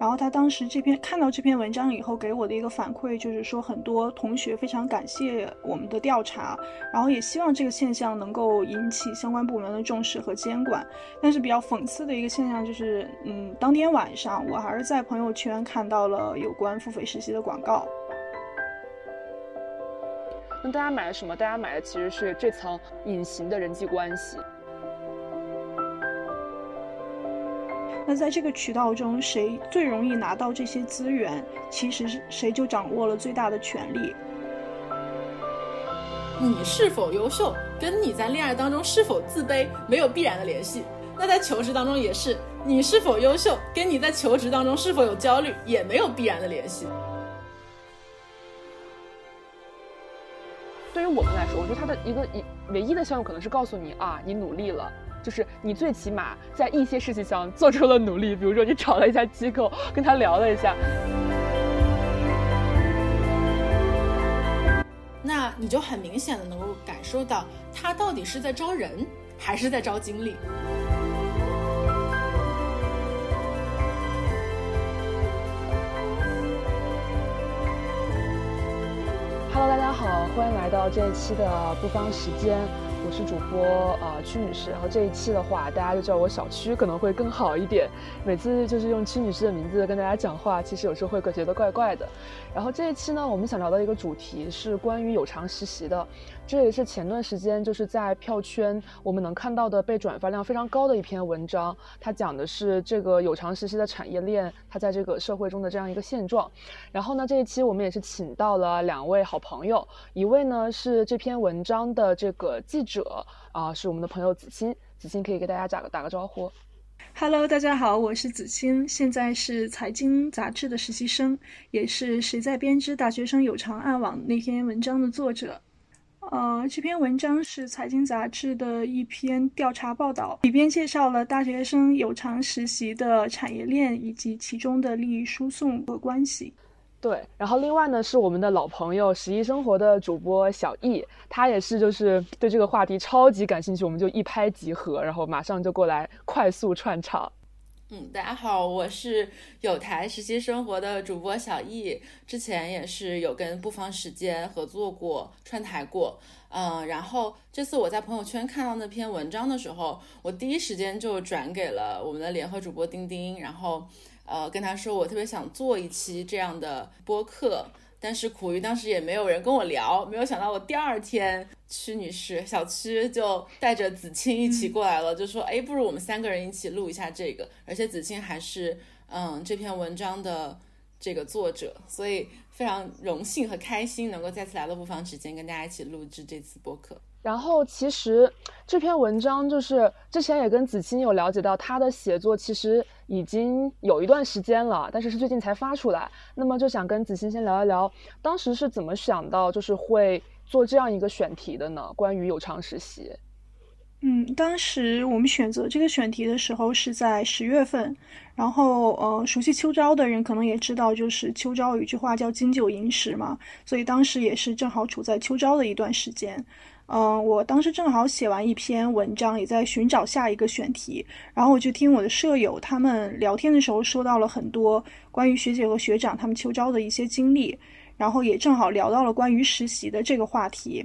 然后他当时这篇看到这篇文章以后，给我的一个反馈就是说，很多同学非常感谢我们的调查，然后也希望这个现象能够引起相关部门的重视和监管。但是比较讽刺的一个现象就是，嗯，当天晚上我还是在朋友圈看到了有关付费实习的广告。那大家买了什么？大家买的其实是这层隐形的人际关系。那在这个渠道中，谁最容易拿到这些资源，其实是谁就掌握了最大的权利。你是否优秀，跟你在恋爱当中是否自卑没有必然的联系。那在求职当中也是，你是否优秀，跟你在求职当中是否有焦虑也没有必然的联系。对于我们来说，我觉得它的一个一唯一的效用可能是告诉你啊，你努力了。就是你最起码在一些事情上做出了努力，比如说你找了一家机构，跟他聊了一下，那你就很明显的能够感受到他到底是在招人还是在招经理。Hello，大家好，欢迎来到这一期的不方时间。我是主播呃曲女士，然后这一期的话，大家就叫我小曲可能会更好一点。每次就是用曲女士的名字跟大家讲话，其实有时候会觉得怪怪的。然后这一期呢，我们想聊的一个主题是关于有偿实习的。这也是前段时间就是在票圈我们能看到的被转发量非常高的一篇文章，它讲的是这个有偿实习的产业链，它在这个社会中的这样一个现状。然后呢，这一期我们也是请到了两位好朋友，一位呢是这篇文章的这个记者啊，是我们的朋友子欣，子欣可以给大家打个打个招呼。Hello，大家好，我是子欣，现在是财经杂志的实习生，也是谁在编织大学生有偿暗网那篇文章的作者。呃，这篇文章是财经杂志的一篇调查报道，里边介绍了大学生有偿实习的产业链以及其中的利益输送和关系。对，然后另外呢是我们的老朋友十一生活的主播小易，他也是就是对这个话题超级感兴趣，我们就一拍即合，然后马上就过来快速串场。嗯，大家好，我是有台实习生活的主播小易，之前也是有跟不妨时间合作过串台过，嗯，然后这次我在朋友圈看到那篇文章的时候，我第一时间就转给了我们的联合主播丁丁，然后呃跟他说我特别想做一期这样的播客。但是苦于当时也没有人跟我聊，没有想到我第二天屈女士小屈就带着子清一起过来了，就说哎，不如我们三个人一起录一下这个，而且子清还是嗯这篇文章的这个作者，所以非常荣幸和开心能够再次来到不妨时间跟大家一起录制这次播客。然后其实这篇文章就是之前也跟子清有了解到，他的写作其实已经有一段时间了，但是是最近才发出来。那么就想跟子清先聊一聊，当时是怎么想到就是会做这样一个选题的呢？关于有偿实习。嗯，当时我们选择这个选题的时候是在十月份，然后呃，熟悉秋招的人可能也知道，就是秋招有一句话叫“金九银十”嘛，所以当时也是正好处在秋招的一段时间。嗯，我当时正好写完一篇文章，也在寻找下一个选题，然后我就听我的舍友他们聊天的时候，说到了很多关于学姐和学长他们秋招的一些经历，然后也正好聊到了关于实习的这个话题，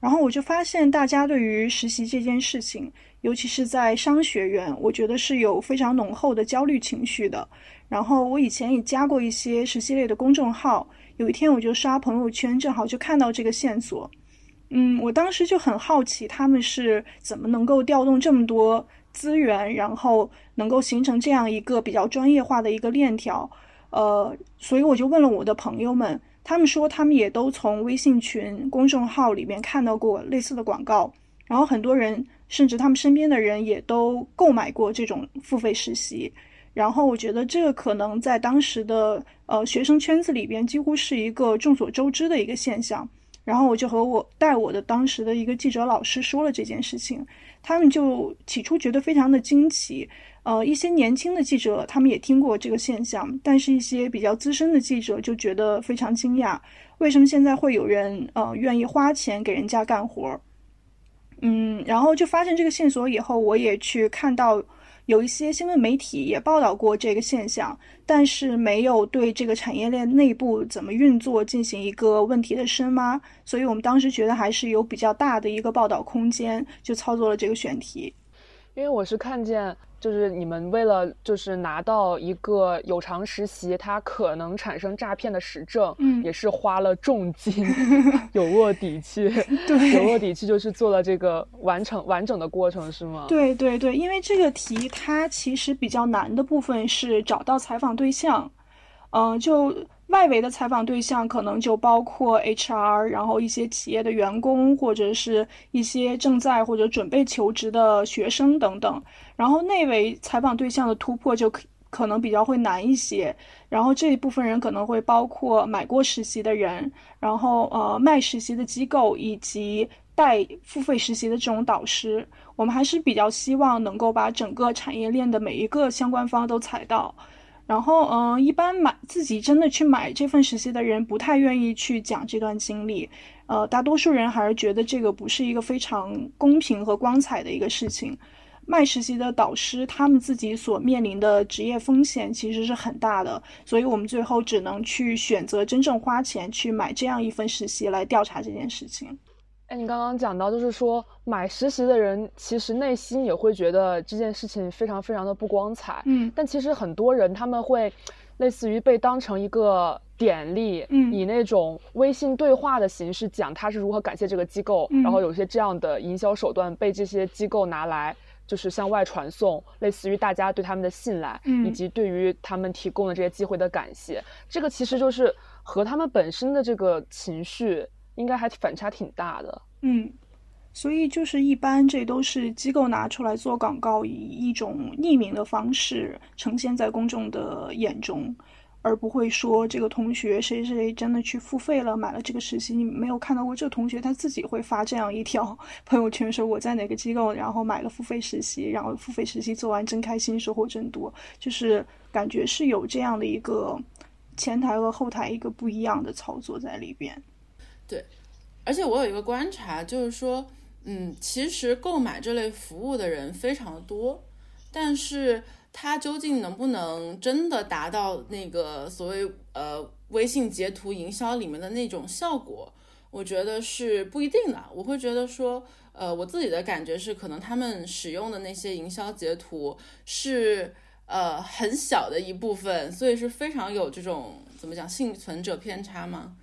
然后我就发现大家对于实习这件事情，尤其是在商学院，我觉得是有非常浓厚的焦虑情绪的。然后我以前也加过一些实习类的公众号，有一天我就刷朋友圈，正好就看到这个线索。嗯，我当时就很好奇，他们是怎么能够调动这么多资源，然后能够形成这样一个比较专业化的一个链条。呃，所以我就问了我的朋友们，他们说他们也都从微信群、公众号里面看到过类似的广告，然后很多人甚至他们身边的人也都购买过这种付费实习。然后我觉得这个可能在当时的呃学生圈子里边，几乎是一个众所周知的一个现象。然后我就和我带我的当时的一个记者老师说了这件事情，他们就起初觉得非常的惊奇，呃，一些年轻的记者他们也听过这个现象，但是一些比较资深的记者就觉得非常惊讶，为什么现在会有人呃愿意花钱给人家干活儿？嗯，然后就发现这个线索以后，我也去看到有一些新闻媒体也报道过这个现象，但是没有对这个产业链内部怎么运作进行一个问题的深挖，所以我们当时觉得还是有比较大的一个报道空间，就操作了这个选题。因为我是看见。就是你们为了就是拿到一个有偿实习，它可能产生诈骗的实证，嗯，也是花了重金，有卧底去，对，有卧底去就是做了这个完成完整的过程，是吗？对对对，因为这个题它其实比较难的部分是找到采访对象，嗯，就。外围的采访对象可能就包括 HR，然后一些企业的员工，或者是一些正在或者准备求职的学生等等。然后内围采访对象的突破就可可能比较会难一些。然后这一部分人可能会包括买过实习的人，然后呃卖实习的机构以及带付费实习的这种导师。我们还是比较希望能够把整个产业链的每一个相关方都踩到。然后，嗯，一般买自己真的去买这份实习的人不太愿意去讲这段经历，呃，大多数人还是觉得这个不是一个非常公平和光彩的一个事情。卖实习的导师他们自己所面临的职业风险其实是很大的，所以我们最后只能去选择真正花钱去买这样一份实习来调查这件事情。哎，你刚刚讲到，就是说买实习的人其实内心也会觉得这件事情非常非常的不光彩。嗯，但其实很多人他们会类似于被当成一个典例，嗯，以那种微信对话的形式讲他是如何感谢这个机构，然后有些这样的营销手段被这些机构拿来就是向外传送，类似于大家对他们的信赖，嗯，以及对于他们提供的这些机会的感谢。这个其实就是和他们本身的这个情绪。应该还反差挺大的，嗯，所以就是一般这都是机构拿出来做广告，以一种匿名的方式呈现在公众的眼中，而不会说这个同学谁谁谁真的去付费了买了这个实习。你没有看到过这个同学他自己会发这样一条 朋友圈，说我在哪个机构然后买了付费实习，然后付费实习做完真开心，收获真多，就是感觉是有这样的一个前台和后台一个不一样的操作在里边。对，而且我有一个观察，就是说，嗯，其实购买这类服务的人非常的多，但是他究竟能不能真的达到那个所谓呃微信截图营销里面的那种效果，我觉得是不一定的。我会觉得说，呃，我自己的感觉是，可能他们使用的那些营销截图是呃很小的一部分，所以是非常有这种怎么讲幸存者偏差吗？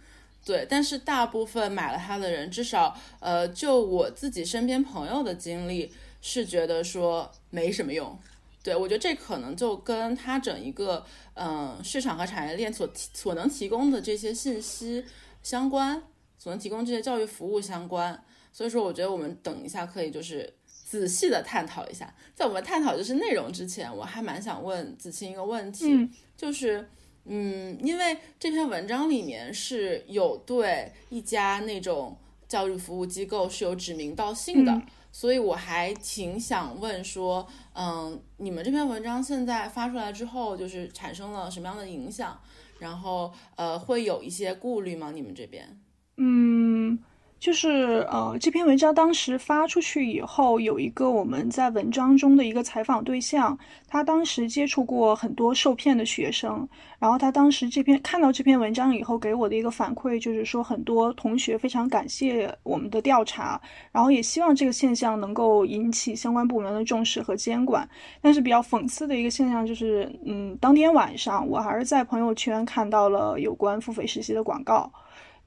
对，但是大部分买了它的人，至少呃，就我自己身边朋友的经历是觉得说没什么用。对我觉得这可能就跟它整一个嗯市场和产业链所提所能提供的这些信息相关，所能提供这些教育服务相关。所以说，我觉得我们等一下可以就是仔细的探讨一下。在我们探讨就是内容之前，我还蛮想问子清一个问题，就是。嗯，因为这篇文章里面是有对一家那种教育服务机构是有指名道姓的，所以我还挺想问说，嗯，你们这篇文章现在发出来之后，就是产生了什么样的影响？然后，呃，会有一些顾虑吗？你们这边？嗯。就是呃，这篇文章当时发出去以后，有一个我们在文章中的一个采访对象，他当时接触过很多受骗的学生，然后他当时这篇看到这篇文章以后，给我的一个反馈就是说，很多同学非常感谢我们的调查，然后也希望这个现象能够引起相关部门的重视和监管。但是比较讽刺的一个现象就是，嗯，当天晚上我还是在朋友圈看到了有关付费实习的广告，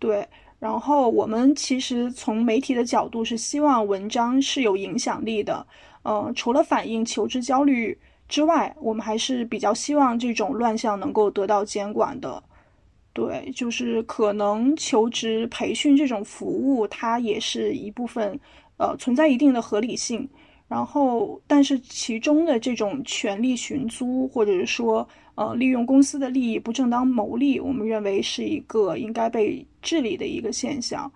对。然后我们其实从媒体的角度是希望文章是有影响力的，嗯，除了反映求职焦虑之外，我们还是比较希望这种乱象能够得到监管的。对，就是可能求职培训这种服务，它也是一部分，呃，存在一定的合理性。然后，但是其中的这种权力寻租，或者说，呃，利用公司的利益不正当牟利，我们认为是一个应该被治理的一个现象。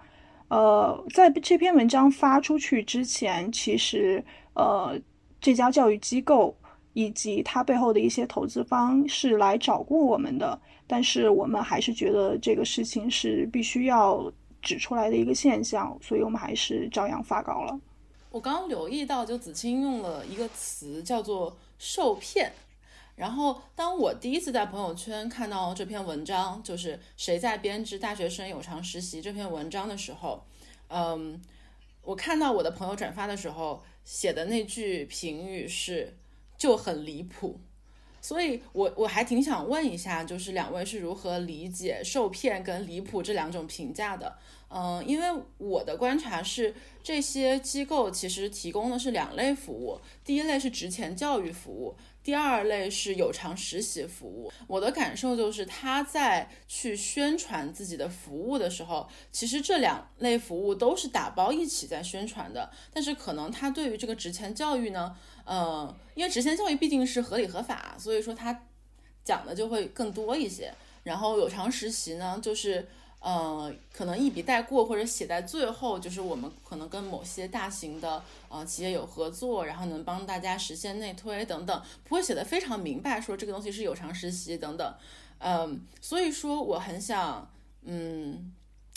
呃，在这篇文章发出去之前，其实，呃，这家教育机构以及它背后的一些投资方是来找过我们的，但是我们还是觉得这个事情是必须要指出来的一个现象，所以我们还是照样发稿了。我刚刚留意到，就子清用了一个词叫做受骗。然后，当我第一次在朋友圈看到这篇文章，就是谁在编织大学生有偿实习这篇文章的时候，嗯，我看到我的朋友转发的时候写的那句评语是就很离谱，所以我我还挺想问一下，就是两位是如何理解受骗跟离谱这两种评价的？嗯，因为我的观察是，这些机构其实提供的是两类服务，第一类是职前教育服务。第二类是有偿实习服务，我的感受就是他在去宣传自己的服务的时候，其实这两类服务都是打包一起在宣传的。但是可能他对于这个职前教育呢，呃，因为职前教育毕竟是合理合法，所以说他讲的就会更多一些。然后有偿实习呢，就是。呃，可能一笔带过或者写在最后，就是我们可能跟某些大型的呃企业有合作，然后能帮大家实现内推等等，不会写的非常明白，说这个东西是有偿实习等等。嗯，所以说我很想嗯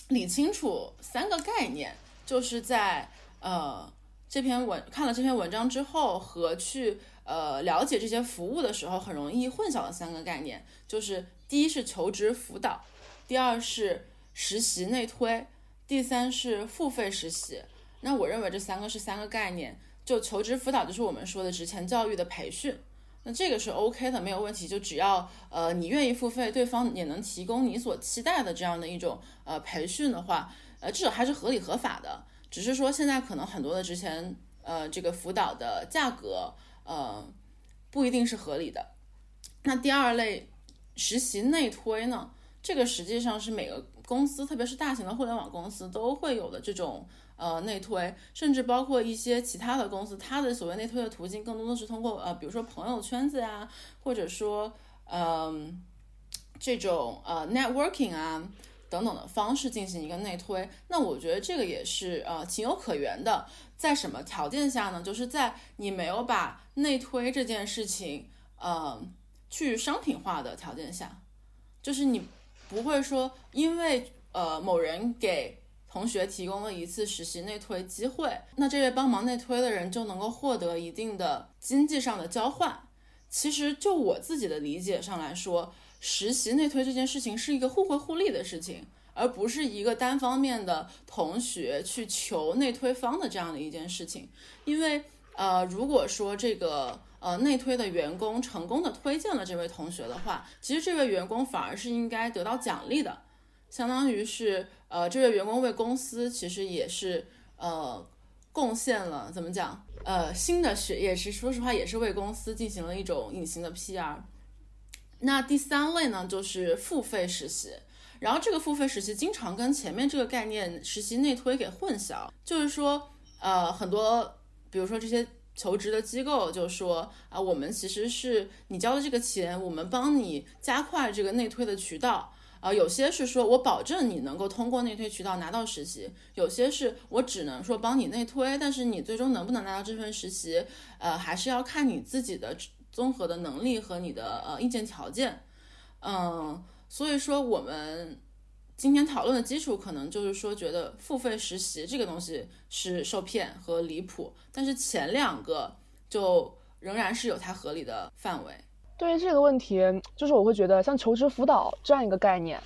理清楚三个概念，就是在呃这篇文看了这篇文章之后和去呃了解这些服务的时候很容易混淆的三个概念，就是第一是求职辅导，第二是。实习内推，第三是付费实习。那我认为这三个是三个概念。就求职辅导，就是我们说的职前教育的培训，那这个是 OK 的，没有问题。就只要呃你愿意付费，对方也能提供你所期待的这样的一种呃培训的话，呃至少还是合理合法的。只是说现在可能很多的之前呃这个辅导的价格呃不一定是合理的。那第二类实习内推呢，这个实际上是每个。公司，特别是大型的互联网公司，都会有的这种呃内推，甚至包括一些其他的公司，它的所谓内推的途径，更多的是通过呃，比如说朋友圈子呀，或者说嗯这种呃 networking 啊等等的方式进行一个内推。那我觉得这个也是呃情有可原的。在什么条件下呢？就是在你没有把内推这件事情呃去商品化的条件下，就是你。不会说，因为呃某人给同学提供了一次实习内推机会，那这位帮忙内推的人就能够获得一定的经济上的交换。其实就我自己的理解上来说，实习内推这件事情是一个互惠互利的事情，而不是一个单方面的同学去求内推方的这样的一件事情。因为呃如果说这个。呃，内推的员工成功的推荐了这位同学的话，其实这位员工反而是应该得到奖励的，相当于是呃，这位员工为公司其实也是呃贡献了怎么讲呃新的血液，是说实话也是为公司进行了一种隐形的 PR。那第三类呢，就是付费实习，然后这个付费实习经常跟前面这个概念实习内推给混淆，就是说呃很多比如说这些。求职的机构就说啊，我们其实是你交的这个钱，我们帮你加快这个内推的渠道啊。有些是说我保证你能够通过内推渠道拿到实习，有些是我只能说帮你内推，但是你最终能不能拿到这份实习，呃，还是要看你自己的综合的能力和你的呃硬件条件。嗯，所以说我们。今天讨论的基础可能就是说，觉得付费实习这个东西是受骗和离谱，但是前两个就仍然是有它合理的范围。对于这个问题，就是我会觉得像求职辅导这样一个概念，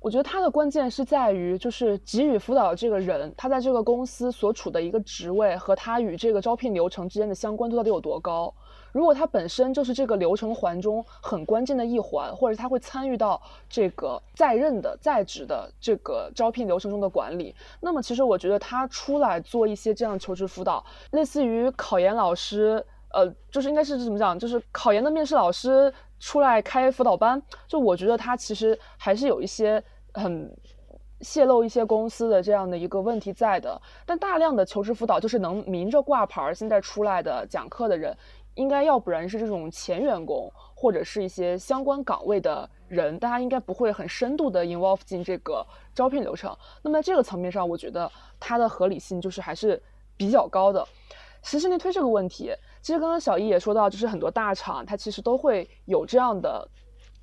我觉得它的关键是在于，就是给予辅导这个人，他在这个公司所处的一个职位和他与这个招聘流程之间的相关度到底有多高。如果他本身就是这个流程环中很关键的一环，或者他会参与到这个在任的在职的这个招聘流程中的管理，那么其实我觉得他出来做一些这样求职辅导，类似于考研老师，呃，就是应该是怎么讲，就是考研的面试老师出来开辅导班，就我觉得他其实还是有一些很泄露一些公司的这样的一个问题在的。但大量的求职辅导就是能明着挂牌现在出来的讲课的人。应该要不然是这种前员工，或者是一些相关岗位的人，大家应该不会很深度的 involve 进这个招聘流程。那么这个层面上，我觉得它的合理性就是还是比较高的。实习内推这个问题，其实刚刚小易也说到，就是很多大厂它其实都会有这样的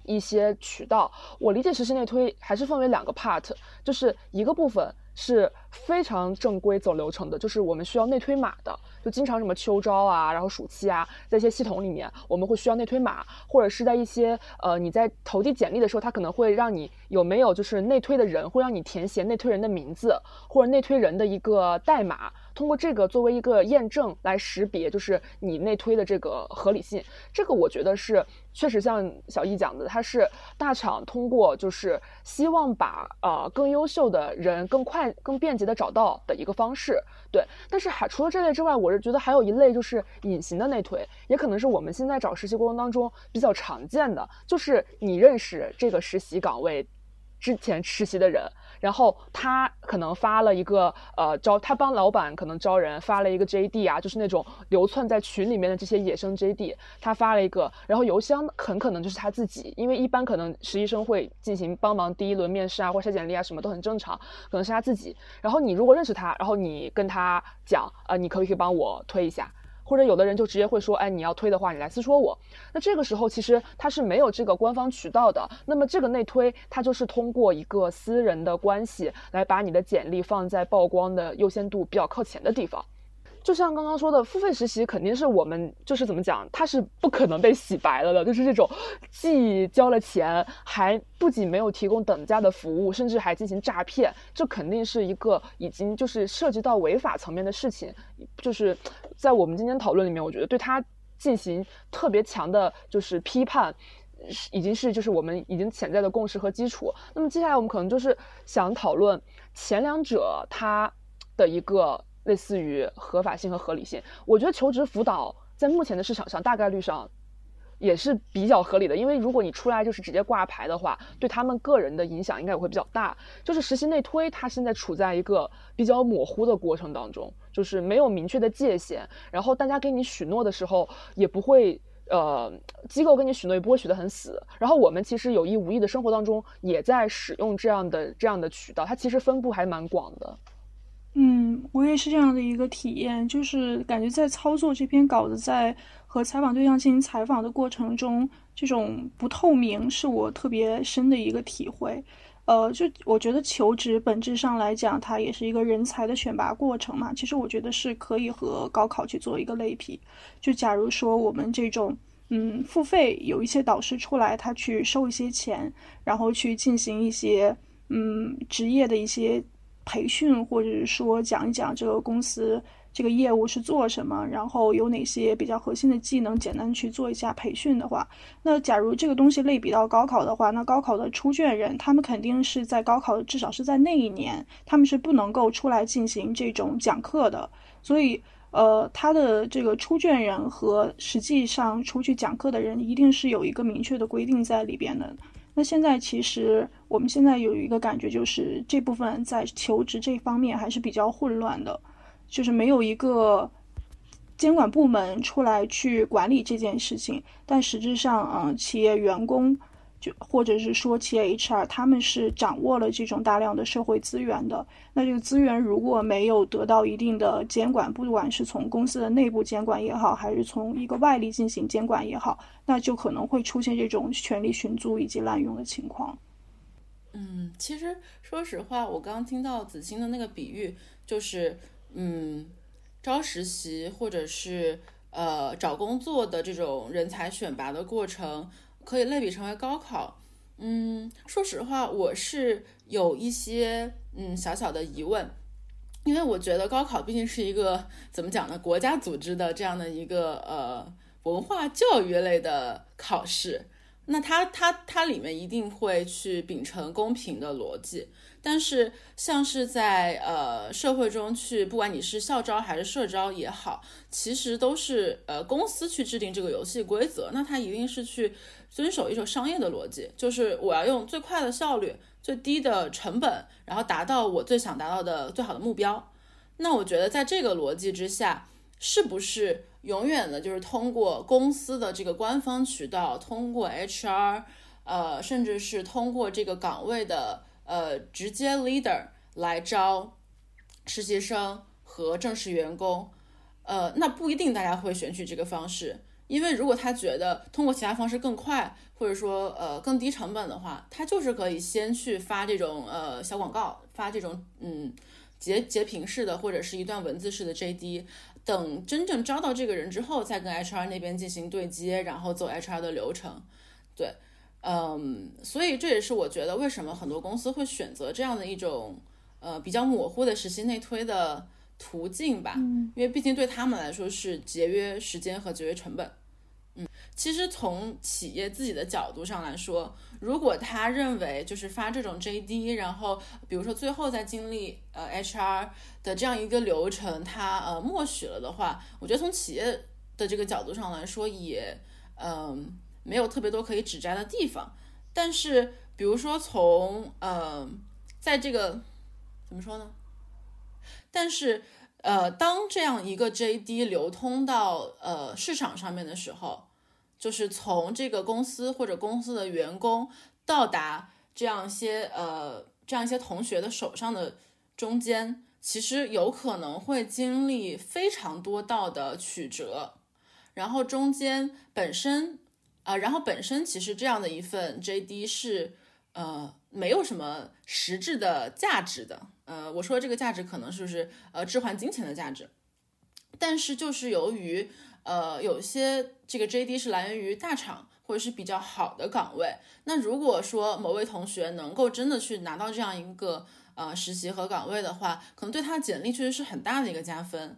一些渠道。我理解实习内推还是分为两个 part，就是一个部分是非常正规走流程的，就是我们需要内推码的，就经常什么秋招啊，然后暑期啊，在一些系统里面，我们会需要内推码，或者是在一些呃你在投递简历的时候，它可能会让你有没有就是内推的人，会让你填写内推人的名字或者内推人的一个代码。通过这个作为一个验证来识别，就是你内推的这个合理性，这个我觉得是确实像小易讲的，它是大厂通过就是希望把呃更优秀的人更快、更便捷的找到的一个方式。对，但是还除了这类之外，我是觉得还有一类就是隐形的内推，也可能是我们现在找实习过程当中比较常见的，就是你认识这个实习岗位之前实习的人。然后他可能发了一个呃招，他帮老板可能招人发了一个 JD 啊，就是那种流窜在群里面的这些野生 JD，他发了一个，然后邮箱很可能就是他自己，因为一般可能实习生会进行帮忙第一轮面试啊或筛简历啊什么都很正常，可能是他自己。然后你如果认识他，然后你跟他讲，呃，你可不可以帮我推一下？或者有的人就直接会说，哎，你要推的话，你来私说我。那这个时候其实他是没有这个官方渠道的。那么这个内推，它就是通过一个私人的关系来把你的简历放在曝光的优先度比较靠前的地方。就像刚刚说的，付费实习肯定是我们就是怎么讲，它是不可能被洗白了的。就是这种既交了钱，还不仅没有提供等价的服务，甚至还进行诈骗，这肯定是一个已经就是涉及到违法层面的事情。就是在我们今天讨论里面，我觉得对它进行特别强的就是批判，已经是就是我们已经潜在的共识和基础。那么接下来我们可能就是想讨论前两者它的一个。类似于合法性和合理性，我觉得求职辅导在目前的市场上大概率上也是比较合理的，因为如果你出来就是直接挂牌的话，对他们个人的影响应该也会比较大。就是实习内推，它现在处在一个比较模糊的过程当中，就是没有明确的界限，然后大家给你许诺的时候也不会，呃，机构跟你许诺也不会许得很死。然后我们其实有意无意的生活当中也在使用这样的这样的渠道，它其实分布还蛮广的。嗯，我也是这样的一个体验，就是感觉在操作这篇稿子，在和采访对象进行采访的过程中，这种不透明是我特别深的一个体会。呃，就我觉得求职本质上来讲，它也是一个人才的选拔过程嘛。其实我觉得是可以和高考去做一个类比。就假如说我们这种，嗯，付费有一些导师出来，他去收一些钱，然后去进行一些，嗯，职业的一些。培训，或者是说讲一讲这个公司这个业务是做什么，然后有哪些比较核心的技能，简单去做一下培训的话，那假如这个东西类比到高考的话，那高考的出卷人，他们肯定是在高考，至少是在那一年，他们是不能够出来进行这种讲课的，所以，呃，他的这个出卷人和实际上出去讲课的人，一定是有一个明确的规定在里边的。那现在其实我们现在有一个感觉，就是这部分在求职这方面还是比较混乱的，就是没有一个监管部门出来去管理这件事情，但实质上，嗯，企业员工。就或者是说企业 HR 他们是掌握了这种大量的社会资源的，那这个资源如果没有得到一定的监管，不管是从公司的内部监管也好，还是从一个外力进行监管也好，那就可能会出现这种权力寻租以及滥用的情况。嗯，其实说实话，我刚刚听到子欣的那个比喻，就是嗯，招实习或者是呃找工作的这种人才选拔的过程。可以类比成为高考，嗯，说实话，我是有一些嗯小小的疑问，因为我觉得高考毕竟是一个怎么讲呢，国家组织的这样的一个呃文化教育类的考试，那它它它里面一定会去秉承公平的逻辑。但是，像是在呃社会中去，不管你是校招还是社招也好，其实都是呃公司去制定这个游戏规则。那它一定是去遵守一种商业的逻辑，就是我要用最快的效率、最低的成本，然后达到我最想达到的最好的目标。那我觉得在这个逻辑之下，是不是永远的就是通过公司的这个官方渠道，通过 HR，呃，甚至是通过这个岗位的。呃，直接 leader 来招实习生和正式员工，呃，那不一定大家会选取这个方式，因为如果他觉得通过其他方式更快，或者说呃更低成本的话，他就是可以先去发这种呃小广告，发这种嗯截截屏式的或者是一段文字式的 JD，等真正招到这个人之后，再跟 HR 那边进行对接，然后走 HR 的流程。对，嗯，所以这也是我觉得为什么很多公司会选择这样的一种呃比较模糊的实习内推的途径吧，因为毕竟对他们来说是节约时间和节约成本。嗯，其实从企业自己的角度上来说，如果他认为就是发这种 JD，然后比如说最后再经历呃 HR 的这样一个流程，他呃默许了的话，我觉得从企业的这个角度上来说，也嗯没有特别多可以指摘的地方。但是比如说从呃在这个怎么说呢？但是呃当这样一个 JD 流通到呃市场上面的时候。就是从这个公司或者公司的员工到达这样一些呃这样一些同学的手上的中间，其实有可能会经历非常多道的曲折，然后中间本身啊，然后本身其实这样的一份 JD 是呃没有什么实质的价值的，呃，我说这个价值可能是不是呃置换金钱的价值，但是就是由于。呃，有些这个 JD 是来源于大厂或者是比较好的岗位。那如果说某位同学能够真的去拿到这样一个呃实习和岗位的话，可能对他的简历确实是很大的一个加分。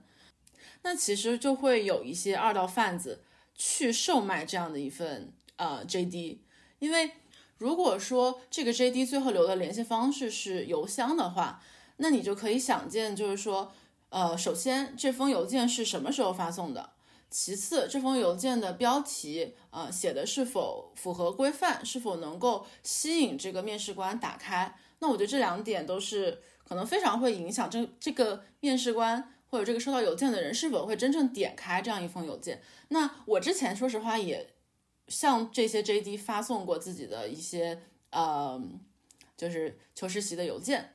那其实就会有一些二道贩子去售卖这样的一份呃 JD，因为如果说这个 JD 最后留的联系方式是邮箱的话，那你就可以想见，就是说，呃，首先这封邮件是什么时候发送的？其次，这封邮件的标题，呃，写的是否符合规范，是否能够吸引这个面试官打开？那我觉得这两点都是可能非常会影响这这个面试官或者这个收到邮件的人是否会真正点开这样一封邮件。那我之前说实话也向这些 JD 发送过自己的一些呃，就是求实习的邮件。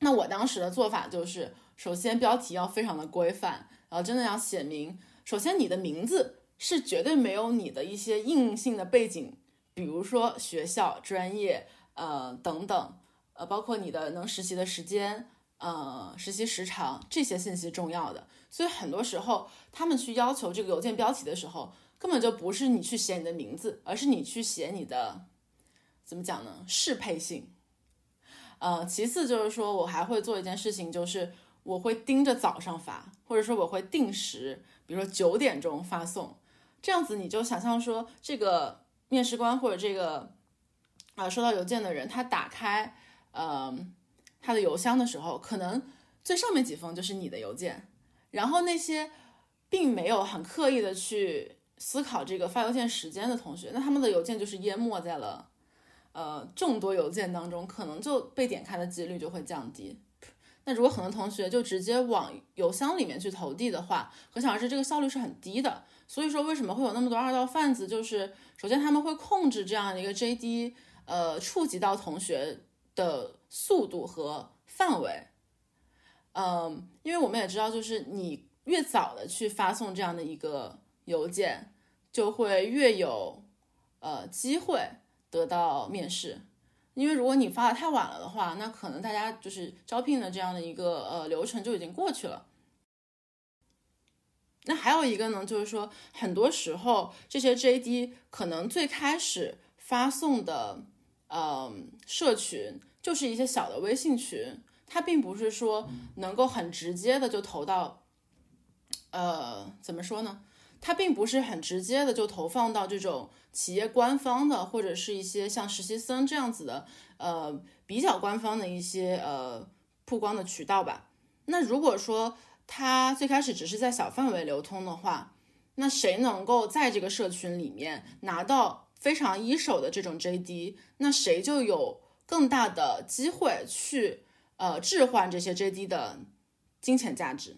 那我当时的做法就是，首先标题要非常的规范，然后真的要写明。首先，你的名字是绝对没有你的一些硬性的背景，比如说学校、专业，呃等等，呃，包括你的能实习的时间，呃，实习时长这些信息重要的。所以很多时候，他们去要求这个邮件标题的时候，根本就不是你去写你的名字，而是你去写你的，怎么讲呢？适配性。呃，其次就是说我还会做一件事情，就是我会盯着早上发，或者说我会定时。比如说九点钟发送，这样子你就想象说，这个面试官或者这个啊收到邮件的人，他打开呃他的邮箱的时候，可能最上面几封就是你的邮件，然后那些并没有很刻意的去思考这个发邮件时间的同学，那他们的邮件就是淹没在了呃众多邮件当中，可能就被点开的几率就会降低。那如果很多同学就直接往邮箱里面去投递的话，可想而知这个效率是很低的。所以说，为什么会有那么多二道贩子？就是首先他们会控制这样的一个 JD，呃，触及到同学的速度和范围。嗯，因为我们也知道，就是你越早的去发送这样的一个邮件，就会越有呃机会得到面试。因为如果你发的太晚了的话，那可能大家就是招聘的这样的一个呃流程就已经过去了。那还有一个呢，就是说很多时候这些 JD 可能最开始发送的呃社群就是一些小的微信群，它并不是说能够很直接的就投到呃怎么说呢？它并不是很直接的就投放到这种。企业官方的或者是一些像实习生这样子的，呃，比较官方的一些呃曝光的渠道吧。那如果说它最开始只是在小范围流通的话，那谁能够在这个社群里面拿到非常一手的这种 JD，那谁就有更大的机会去呃置换这些 JD 的金钱价值。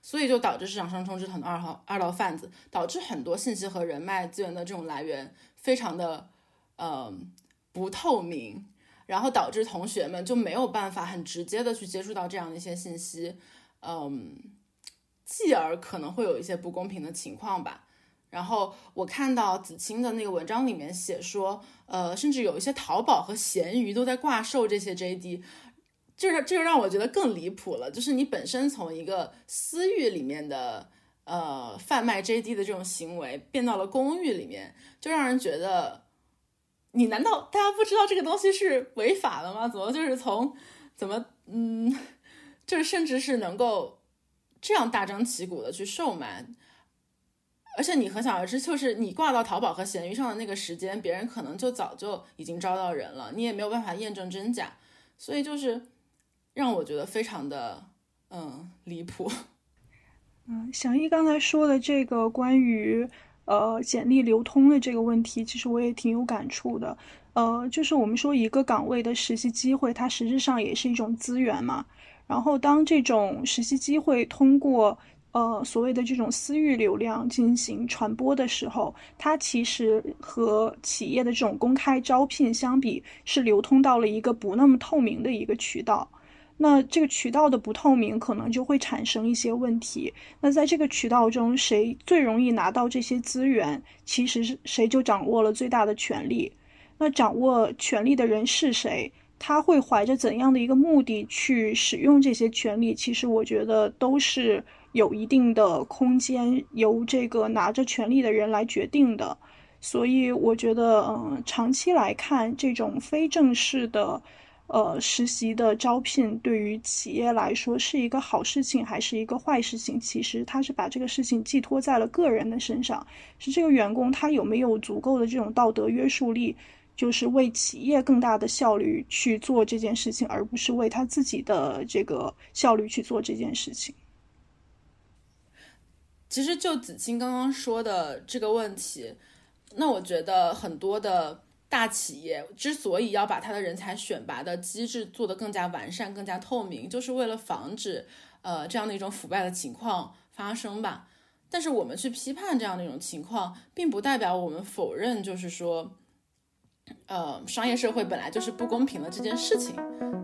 所以就导致市场上充斥很多二号二道贩子，导致很多信息和人脉资源的这种来源非常的呃不透明，然后导致同学们就没有办法很直接的去接触到这样的一些信息，嗯，继而可能会有一些不公平的情况吧。然后我看到子清的那个文章里面写说，呃，甚至有一些淘宝和闲鱼都在挂售这些 JD。就是这个让我觉得更离谱了，就是你本身从一个私域里面的呃贩卖 JD 的这种行为变到了公域里面，就让人觉得，你难道大家不知道这个东西是违法的吗？怎么就是从怎么嗯，就是甚至是能够这样大张旗鼓的去售卖，而且你可想而知，就是你挂到淘宝和闲鱼上的那个时间，别人可能就早就已经招到人了，你也没有办法验证真假，所以就是。让我觉得非常的嗯离谱。嗯，小易刚才说的这个关于呃简历流通的这个问题，其实我也挺有感触的。呃，就是我们说一个岗位的实习机会，它实质上也是一种资源嘛。然后当这种实习机会通过呃所谓的这种私域流量进行传播的时候，它其实和企业的这种公开招聘相比，是流通到了一个不那么透明的一个渠道。那这个渠道的不透明，可能就会产生一些问题。那在这个渠道中，谁最容易拿到这些资源，其实是谁就掌握了最大的权利。那掌握权力的人是谁？他会怀着怎样的一个目的去使用这些权利？其实我觉得都是有一定的空间，由这个拿着权力的人来决定的。所以我觉得，嗯，长期来看，这种非正式的。呃，实习的招聘对于企业来说是一个好事情还是一个坏事情？其实他是把这个事情寄托在了个人的身上，是这个员工他有没有足够的这种道德约束力，就是为企业更大的效率去做这件事情，而不是为他自己的这个效率去做这件事情。其实就子清刚刚说的这个问题，那我觉得很多的。大企业之所以要把他的人才选拔的机制做得更加完善、更加透明，就是为了防止呃这样的一种腐败的情况发生吧。但是我们去批判这样的一种情况，并不代表我们否认，就是说，呃，商业社会本来就是不公平的这件事情。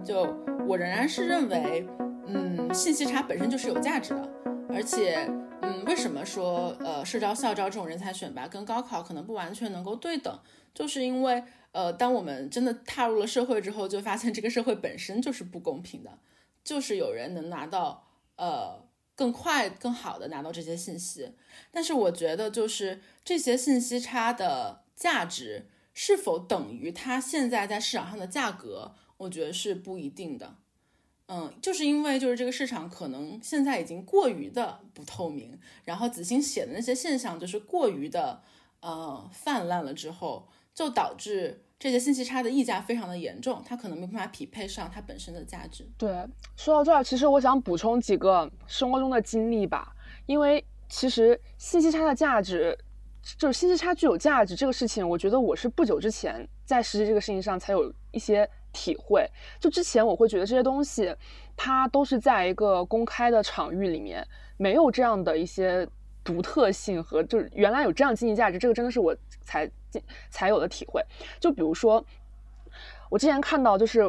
就我仍然是认为，嗯，信息差本身就是有价值的，而且，嗯，为什么说呃社招、校招这种人才选拔跟高考可能不完全能够对等？就是因为，呃，当我们真的踏入了社会之后，就发现这个社会本身就是不公平的，就是有人能拿到，呃，更快、更好的拿到这些信息。但是我觉得，就是这些信息差的价值是否等于它现在在市场上的价格，我觉得是不一定的。嗯，就是因为就是这个市场可能现在已经过于的不透明，然后子欣写的那些现象就是过于的，呃，泛滥了之后。就导致这些信息差的溢价非常的严重，它可能没办法匹配上它本身的价值。对，说到这儿，其实我想补充几个生活中的经历吧，因为其实信息差的价值，就是信息差具有价值这个事情，我觉得我是不久之前在实际这个事情上才有一些体会。就之前我会觉得这些东西，它都是在一个公开的场域里面，没有这样的一些独特性和就是原来有这样经济价值，这个真的是我才。才有的体会，就比如说，我之前看到，就是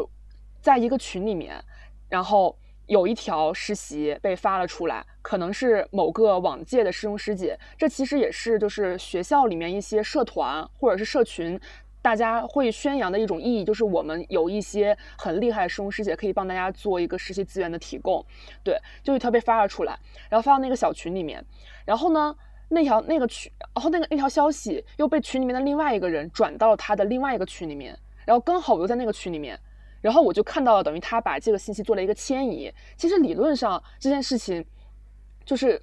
在一个群里面，然后有一条实习被发了出来，可能是某个往届的师兄师姐，这其实也是就是学校里面一些社团或者是社群，大家会宣扬的一种意义，就是我们有一些很厉害的师兄师姐可以帮大家做一个实习资源的提供，对，就一条被发了出来，然后发到那个小群里面，然后呢？那条那个群，然后那个那条消息又被群里面的另外一个人转到了他的另外一个群里面，然后刚好我又在那个群里面，然后我就看到了，等于他把这个信息做了一个迁移。其实理论上这件事情，就是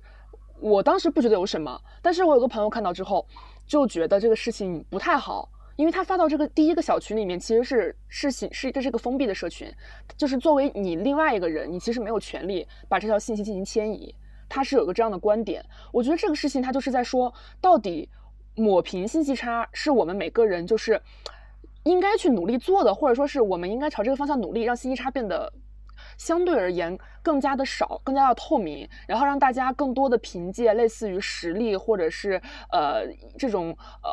我当时不觉得有什么，但是我有个朋友看到之后就觉得这个事情不太好，因为他发到这个第一个小群里面，其实是是是是这是一个封闭的社群，就是作为你另外一个人，你其实没有权利把这条信息进行迁移。他是有个这样的观点，我觉得这个事情他就是在说，到底抹平信息差是我们每个人就是应该去努力做的，或者说是我们应该朝这个方向努力，让信息差变得相对而言更加的少，更加的透明，然后让大家更多的凭借类似于实力或者是呃这种呃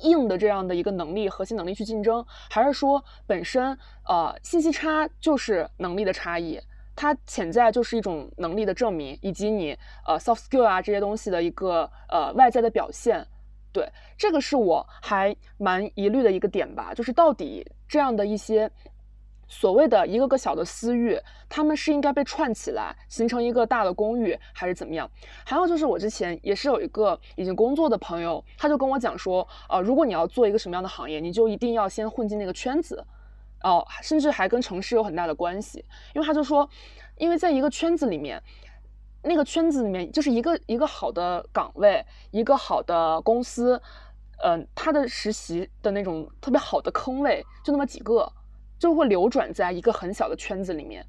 硬的这样的一个能力、核心能力去竞争，还是说本身呃信息差就是能力的差异？它潜在就是一种能力的证明，以及你呃 soft skill 啊这些东西的一个呃外在的表现，对，这个是我还蛮疑虑的一个点吧，就是到底这样的一些所谓的一个个小的私域，他们是应该被串起来形成一个大的公寓，还是怎么样？还有就是我之前也是有一个已经工作的朋友，他就跟我讲说，呃，如果你要做一个什么样的行业，你就一定要先混进那个圈子，哦，甚至还跟城市有很大的关系，因为他就说，因为在一个圈子里面，那个圈子里面就是一个一个好的岗位，一个好的公司，嗯，他的实习的那种特别好的坑位就那么几个。就会流转在一个很小的圈子里面，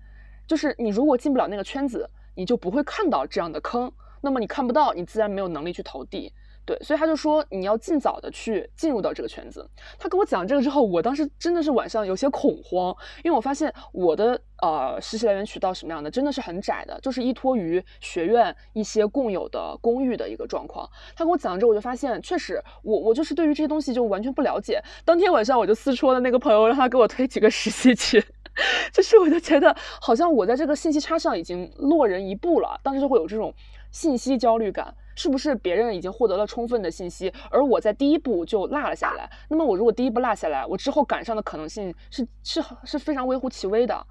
就是你如果进不了那个圈子，你就不会看到这样的坑，那么你看不到，你自然没有能力去投递。对，所以他就说你要尽早的去进入到这个圈子。他跟我讲这个之后，我当时真的是晚上有些恐慌，因为我发现我的呃实习来源渠道什么样的，真的是很窄的，就是依托于学院一些共有的公寓的一个状况。他跟我讲之后，我就发现确实我我就是对于这些东西就完全不了解。当天晚上我就私戳了那个朋友，让他给我推几个实习去，就是我就觉得好像我在这个信息差上已经落人一步了，当时就会有这种信息焦虑感。是不是别人已经获得了充分的信息，而我在第一步就落了下来？那么我如果第一步落下来，我之后赶上的可能性是是是非常微乎其微的。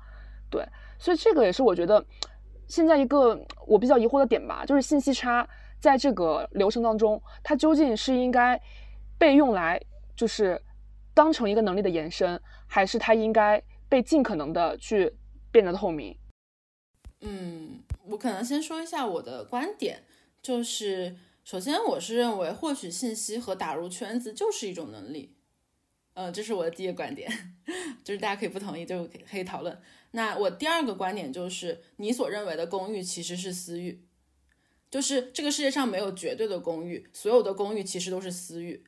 对，所以这个也是我觉得现在一个我比较疑惑的点吧，就是信息差在这个流程当中，它究竟是应该被用来就是当成一个能力的延伸，还是它应该被尽可能的去变得透明？嗯，我可能先说一下我的观点。就是，首先我是认为获取信息和打入圈子就是一种能力，呃，这是我的第一个观点，就是大家可以不同意，就可以讨论。那我第二个观点就是，你所认为的公寓其实是私域，就是这个世界上没有绝对的公寓，所有的公寓其实都是私域。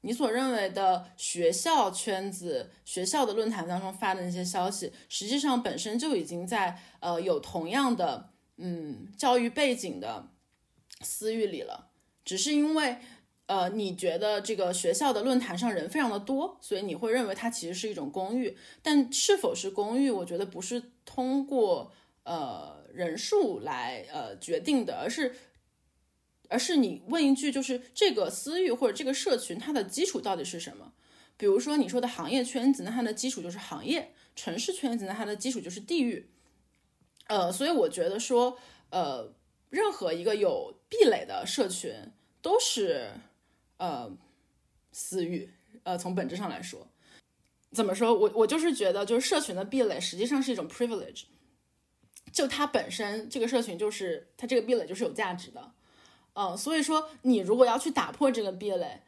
你所认为的学校圈子、学校的论坛当中发的那些消息，实际上本身就已经在呃有同样的嗯教育背景的。私域里了，只是因为，呃，你觉得这个学校的论坛上人非常的多，所以你会认为它其实是一种公寓。但是否是公寓，我觉得不是通过呃人数来呃决定的，而是，而是你问一句，就是这个私域或者这个社群它的基础到底是什么？比如说你说的行业圈子，那它的基础就是行业；城市圈子，那它的基础就是地域。呃，所以我觉得说，呃。任何一个有壁垒的社群都是，呃，私域。呃，从本质上来说，怎么说？我我就是觉得，就是社群的壁垒实际上是一种 privilege。就它本身这个社群就是它这个壁垒就是有价值的。嗯，所以说你如果要去打破这个壁垒，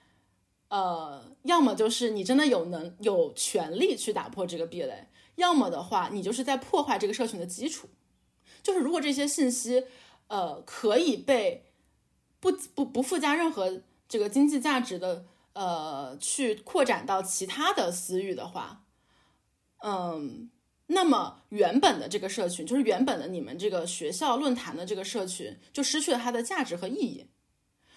呃，要么就是你真的有能有权利去打破这个壁垒，要么的话你就是在破坏这个社群的基础。就是如果这些信息。呃，可以被不不不附加任何这个经济价值的呃，去扩展到其他的私域的话，嗯，那么原本的这个社群，就是原本的你们这个学校论坛的这个社群，就失去了它的价值和意义。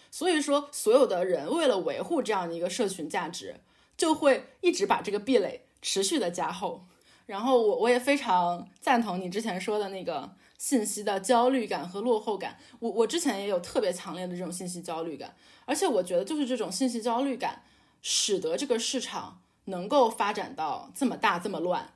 所以说，所有的人为了维护这样的一个社群价值，就会一直把这个壁垒持续的加厚。然后我我也非常赞同你之前说的那个。信息的焦虑感和落后感，我我之前也有特别强烈的这种信息焦虑感，而且我觉得就是这种信息焦虑感，使得这个市场能够发展到这么大这么乱。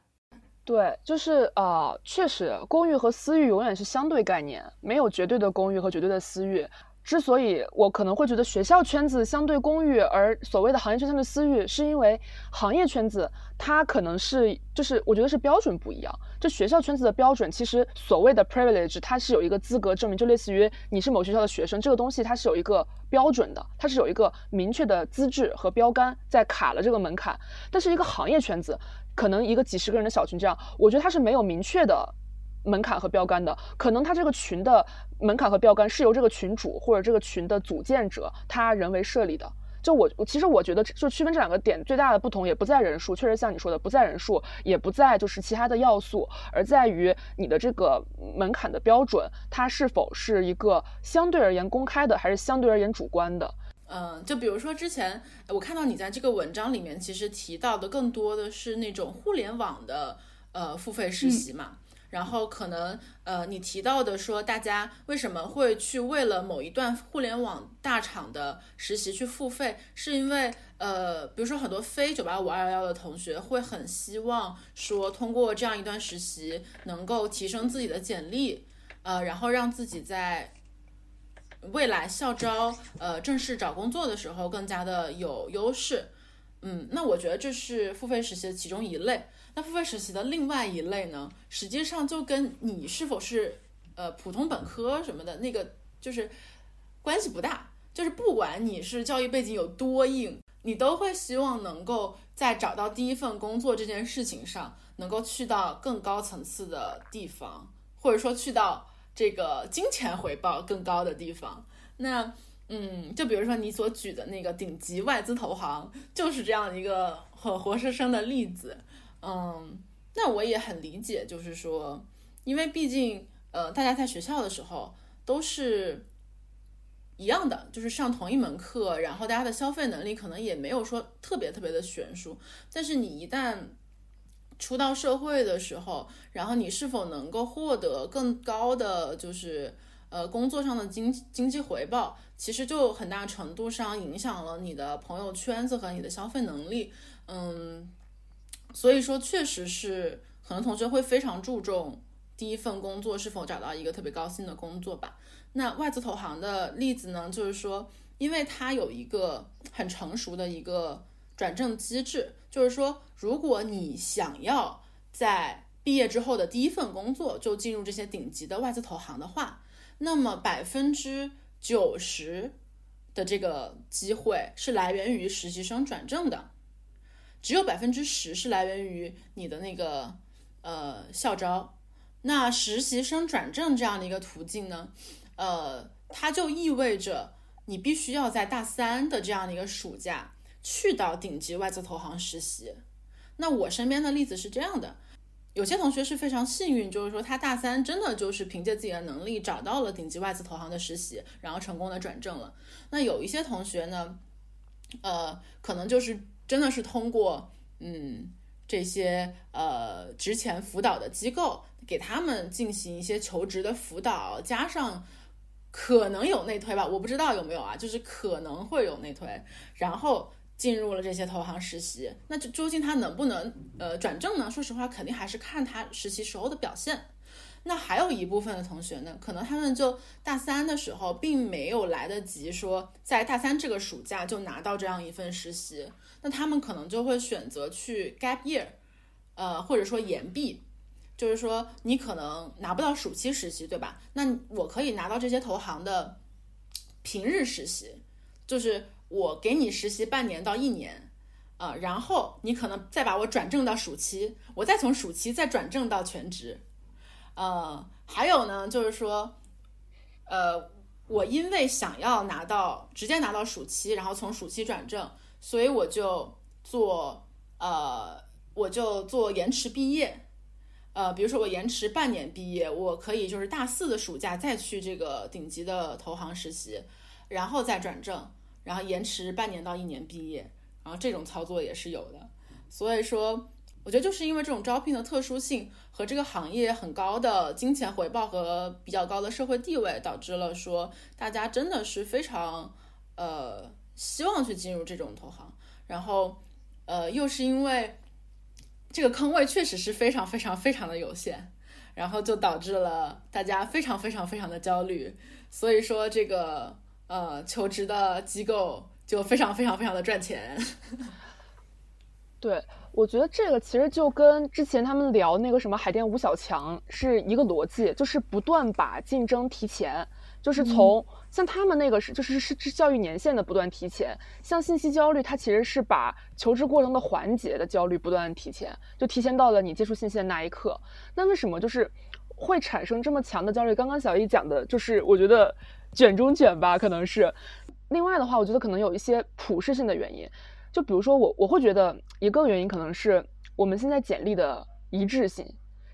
对，就是呃，确实，公寓和私域永远是相对概念，没有绝对的公寓和绝对的私域。之所以我可能会觉得学校圈子相对公寓，而所谓的行业圈相对私域，是因为行业圈子它可能是就是我觉得是标准不一样。就学校圈子的标准，其实所谓的 privilege，它是有一个资格证明，就类似于你是某学校的学生，这个东西它是有一个标准的，它是有一个明确的资质和标杆在卡了这个门槛。但是一个行业圈子，可能一个几十个人的小群这样，我觉得它是没有明确的。门槛和标杆的，可能他这个群的门槛和标杆是由这个群主或者这个群的组建者他人为设立的。就我，其实我觉得，就区分这两个点最大的不同，也不在人数，确实像你说的，不在人数，也不在就是其他的要素，而在于你的这个门槛的标准，它是否是一个相对而言公开的，还是相对而言主观的？嗯，就比如说之前我看到你在这个文章里面，其实提到的更多的是那种互联网的呃付费实习嘛。然后可能呃，你提到的说大家为什么会去为了某一段互联网大厂的实习去付费，是因为呃，比如说很多非九八五二幺幺的同学会很希望说通过这样一段实习能够提升自己的简历，呃，然后让自己在未来校招呃正式找工作的时候更加的有优势。嗯，那我觉得这是付费实习的其中一类。那付费实习的另外一类呢，实际上就跟你是否是呃普通本科什么的那个就是关系不大。就是不管你是教育背景有多硬，你都会希望能够在找到第一份工作这件事情上，能够去到更高层次的地方，或者说去到这个金钱回报更高的地方。那嗯，就比如说你所举的那个顶级外资投行，就是这样一个很活生生的例子。嗯，那我也很理解，就是说，因为毕竟，呃，大家在学校的时候都是一样的，就是上同一门课，然后大家的消费能力可能也没有说特别特别的悬殊。但是你一旦出到社会的时候，然后你是否能够获得更高的，就是呃工作上的经经济回报？其实就很大程度上影响了你的朋友圈子和你的消费能力，嗯，所以说确实是很多同学会非常注重第一份工作是否找到一个特别高薪的工作吧。那外资投行的例子呢，就是说，因为它有一个很成熟的一个转正机制，就是说，如果你想要在毕业之后的第一份工作就进入这些顶级的外资投行的话，那么百分之九十的这个机会是来源于实习生转正的，只有百分之十是来源于你的那个呃校招。那实习生转正这样的一个途径呢，呃，它就意味着你必须要在大三的这样的一个暑假去到顶级外资投行实习。那我身边的例子是这样的。有些同学是非常幸运，就是说他大三真的就是凭借自己的能力找到了顶级外资投行的实习，然后成功的转正了。那有一些同学呢，呃，可能就是真的是通过嗯这些呃职前辅导的机构给他们进行一些求职的辅导，加上可能有内推吧，我不知道有没有啊，就是可能会有内推，然后。进入了这些投行实习，那这究竟他能不能呃转正呢？说实话，肯定还是看他实习时候的表现。那还有一部分的同学呢，可能他们就大三的时候并没有来得及说在大三这个暑假就拿到这样一份实习，那他们可能就会选择去 gap year，呃或者说延毕，就是说你可能拿不到暑期实习，对吧？那我可以拿到这些投行的平日实习，就是。我给你实习半年到一年，啊，然后你可能再把我转正到暑期，我再从暑期再转正到全职，呃，还有呢，就是说，呃，我因为想要拿到直接拿到暑期，然后从暑期转正，所以我就做，呃，我就做延迟毕业，呃，比如说我延迟半年毕业，我可以就是大四的暑假再去这个顶级的投行实习，然后再转正。然后延迟半年到一年毕业，然后这种操作也是有的。所以说，我觉得就是因为这种招聘的特殊性和这个行业很高的金钱回报和比较高的社会地位，导致了说大家真的是非常呃希望去进入这种投行。然后呃又是因为这个坑位确实是非常非常非常的有限，然后就导致了大家非常非常非常的焦虑。所以说这个。呃，求职的机构就非常非常非常的赚钱。对，我觉得这个其实就跟之前他们聊那个什么海淀吴小强是一个逻辑，就是不断把竞争提前，就是从像他们那个是就是是是教育年限的不断提前，像信息焦虑，它其实是把求职过程的环节的焦虑不断提前，就提前到了你接触信息的那一刻。那为什么就是会产生这么强的焦虑？刚刚小易讲的就是我觉得。卷中卷吧，可能是。另外的话，我觉得可能有一些普适性的原因，就比如说我我会觉得一个原因可能是我们现在简历的一致性，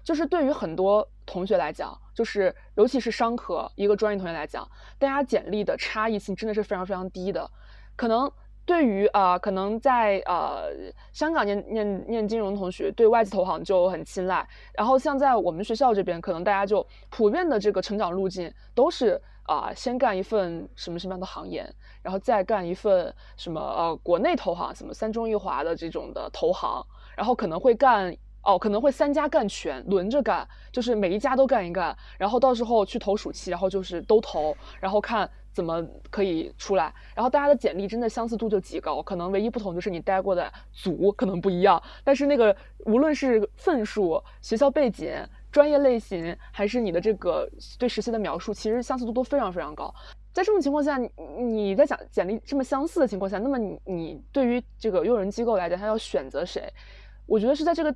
就是对于很多同学来讲，就是尤其是商科一个专业同学来讲，大家简历的差异性真的是非常非常低的。可能对于啊，可能在呃香港念念念金融同学对外资投行就很青睐，然后像在我们学校这边，可能大家就普遍的这个成长路径都是啊，先干一份什么什么样的行业，然后再干一份什么呃国内投行，什么三中一华的这种的投行，然后可能会干哦，可能会三家干全，轮着干，就是每一家都干一干，然后到时候去投暑期，然后就是都投，然后看。怎么可以出来？然后大家的简历真的相似度就极高，可能唯一不同就是你待过的组可能不一样，但是那个无论是份数、学校背景、专业类型，还是你的这个对实习的描述，其实相似度都非常非常高。在这种情况下，你在讲简历这么相似的情况下，那么你你对于这个用人机构来讲，他要选择谁？我觉得是在这个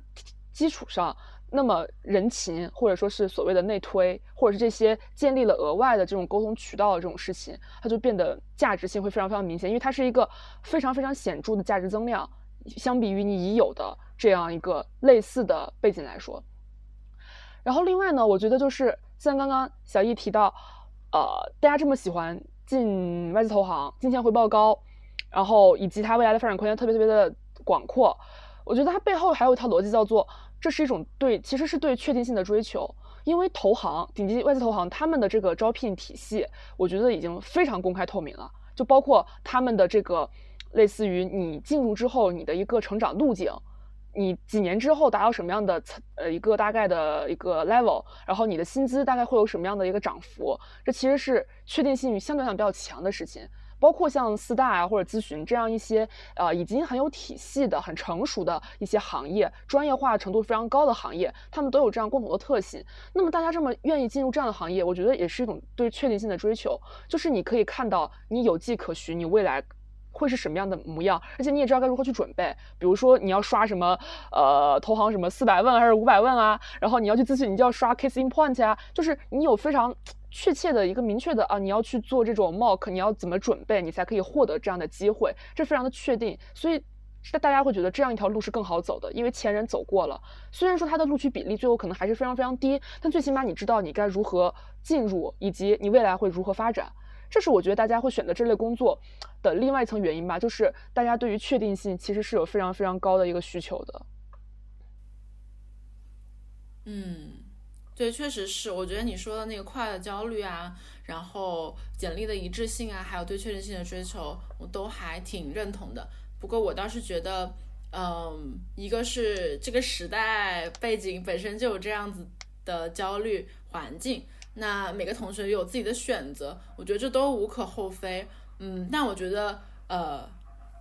基础上。那么人情，或者说是所谓的内推，或者是这些建立了额外的这种沟通渠道的这种事情，它就变得价值性会非常非常明显，因为它是一个非常非常显著的价值增量，相比于你已有的这样一个类似的背景来说。然后另外呢，我觉得就是像刚刚小易提到，呃，大家这么喜欢进外资投行，金钱回报高，然后以及它未来的发展空间特别特别的广阔，我觉得它背后还有一套逻辑叫做。这是一种对，其实是对确定性的追求，因为投行、顶级外资投行他们的这个招聘体系，我觉得已经非常公开透明了，就包括他们的这个类似于你进入之后你的一个成长路径，你几年之后达到什么样的呃一个大概的一个 level，然后你的薪资大概会有什么样的一个涨幅，这其实是确定性相对上比较强的事情。包括像四大啊或者咨询这样一些呃已经很有体系的、很成熟的一些行业，专业化程度非常高的行业，他们都有这样共同的特性。那么大家这么愿意进入这样的行业，我觉得也是一种对确定性的追求，就是你可以看到你有迹可循，你未来会是什么样的模样，而且你也知道该如何去准备。比如说你要刷什么呃投行什么四百问还是五百问啊，然后你要去咨询，你就要刷 case in point 啊，就是你有非常。确切的一个明确的啊，你要去做这种 mock，你要怎么准备，你才可以获得这样的机会，这非常的确定。所以，大家会觉得这样一条路是更好走的，因为前人走过了。虽然说它的录取比例最后可能还是非常非常低，但最起码你知道你该如何进入，以及你未来会如何发展。这是我觉得大家会选择这类工作的另外一层原因吧，就是大家对于确定性其实是有非常非常高的一个需求的。嗯。对，确实是，我觉得你说的那个快的焦虑啊，然后简历的一致性啊，还有对确定性的追求，我都还挺认同的。不过我倒是觉得，嗯，一个是这个时代背景本身就有这样子的焦虑环境，那每个同学有自己的选择，我觉得这都无可厚非。嗯，但我觉得，呃，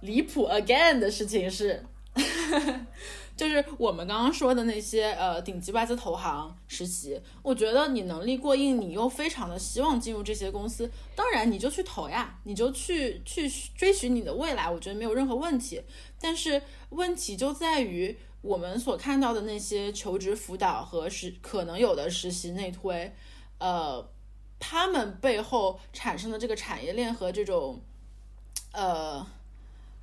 离谱 again 的事情是。就是我们刚刚说的那些呃顶级外资投行实习，我觉得你能力过硬，你又非常的希望进入这些公司，当然你就去投呀，你就去去追寻你的未来，我觉得没有任何问题。但是问题就在于我们所看到的那些求职辅导和实可能有的实习内推，呃，他们背后产生的这个产业链和这种，呃，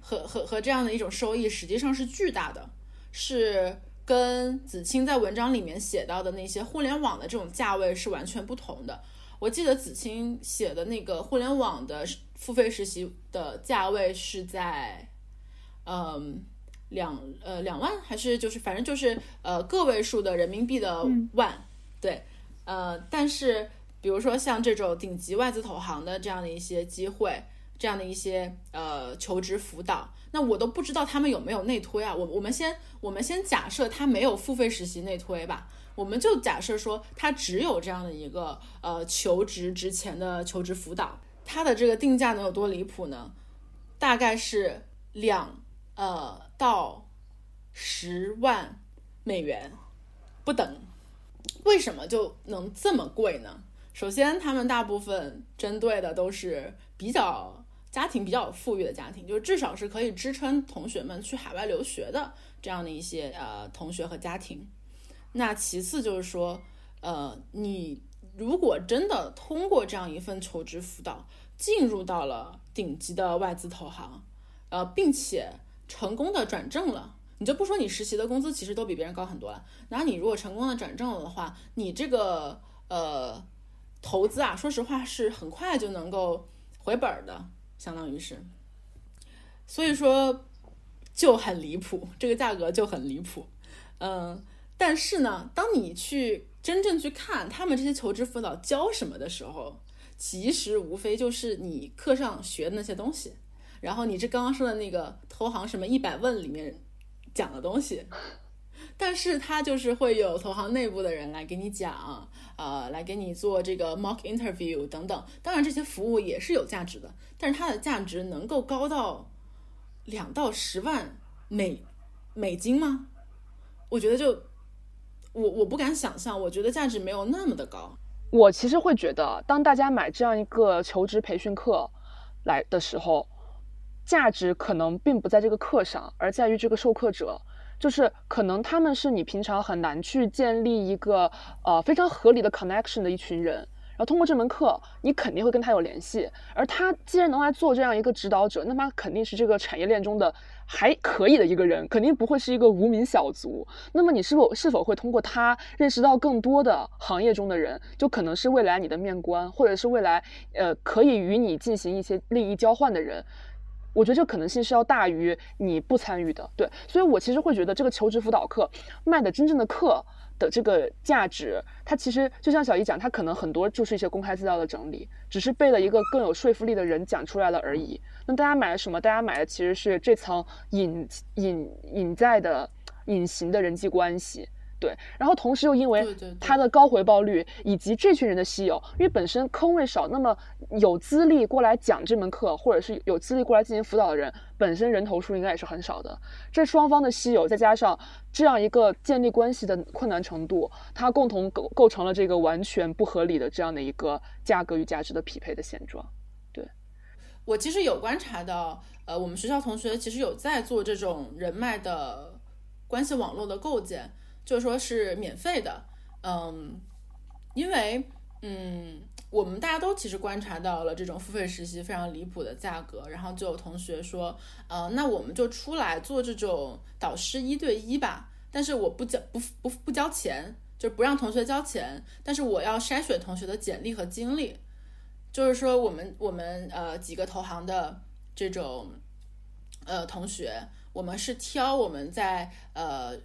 和和和这样的一种收益，实际上是巨大的。是跟子清在文章里面写到的那些互联网的这种价位是完全不同的。我记得子清写的那个互联网的付费实习的价位是在，嗯，两呃两万还是就是反正就是呃个位数的人民币的万，对，呃，但是比如说像这种顶级外资投行的这样的一些机会，这样的一些呃求职辅导。那我都不知道他们有没有内推啊？我我们先我们先假设他没有付费实习内推吧，我们就假设说他只有这样的一个呃求职之前的求职辅导，他的这个定价能有多离谱呢？大概是两呃到十万美元不等。为什么就能这么贵呢？首先，他们大部分针对的都是比较。家庭比较富裕的家庭，就是至少是可以支撑同学们去海外留学的这样的一些呃同学和家庭。那其次就是说，呃，你如果真的通过这样一份求职辅导进入到了顶级的外资投行，呃，并且成功的转正了，你就不说你实习的工资其实都比别人高很多了。然后你如果成功的转正了的话，你这个呃投资啊，说实话是很快就能够回本的。相当于是，所以说就很离谱，这个价格就很离谱。嗯，但是呢，当你去真正去看他们这些求职辅导教什么的时候，其实无非就是你课上学的那些东西，然后你这刚刚说的那个投行什么一百问里面讲的东西。但是他就是会有投行内部的人来给你讲，呃，来给你做这个 mock interview 等等。当然这些服务也是有价值的，但是它的价值能够高到两到十万美美金吗？我觉得就我我不敢想象，我觉得价值没有那么的高。我其实会觉得，当大家买这样一个求职培训课来的时候，价值可能并不在这个课上，而在于这个授课者。就是可能他们是你平常很难去建立一个呃非常合理的 connection 的一群人，然后通过这门课，你肯定会跟他有联系。而他既然能来做这样一个指导者，那么肯定是这个产业链中的还可以的一个人，肯定不会是一个无名小卒。那么你是否是否会通过他认识到更多的行业中的人，就可能是未来你的面官，或者是未来呃可以与你进行一些利益交换的人？我觉得这可能性是要大于你不参与的，对，所以我其实会觉得这个求职辅导课卖的真正的课的这个价值，它其实就像小易讲，它可能很多就是一些公开资料的整理，只是被了一个更有说服力的人讲出来了而已。那大家买了什么？大家买的其实是这层隐隐隐在的隐形的人际关系。对，然后同时又因为它的高回报率以及这群人的稀有，因为本身坑位少，那么有资历过来讲这门课，或者是有资历过来进行辅导的人，本身人头数应该也是很少的。这双方的稀有，再加上这样一个建立关系的困难程度，它共同构构成了这个完全不合理的这样的一个价格与价值的匹配的现状。对，我其实有观察到，呃，我们学校同学其实有在做这种人脉的关系网络的构建。就说是免费的，嗯，因为嗯，我们大家都其实观察到了这种付费实习非常离谱的价格，然后就有同学说，呃，那我们就出来做这种导师一对一吧，但是我不交不不不交钱，就不让同学交钱，但是我要筛选同学的简历和经历，就是说我们我们呃几个投行的这种呃同学，我们是挑我们在呃。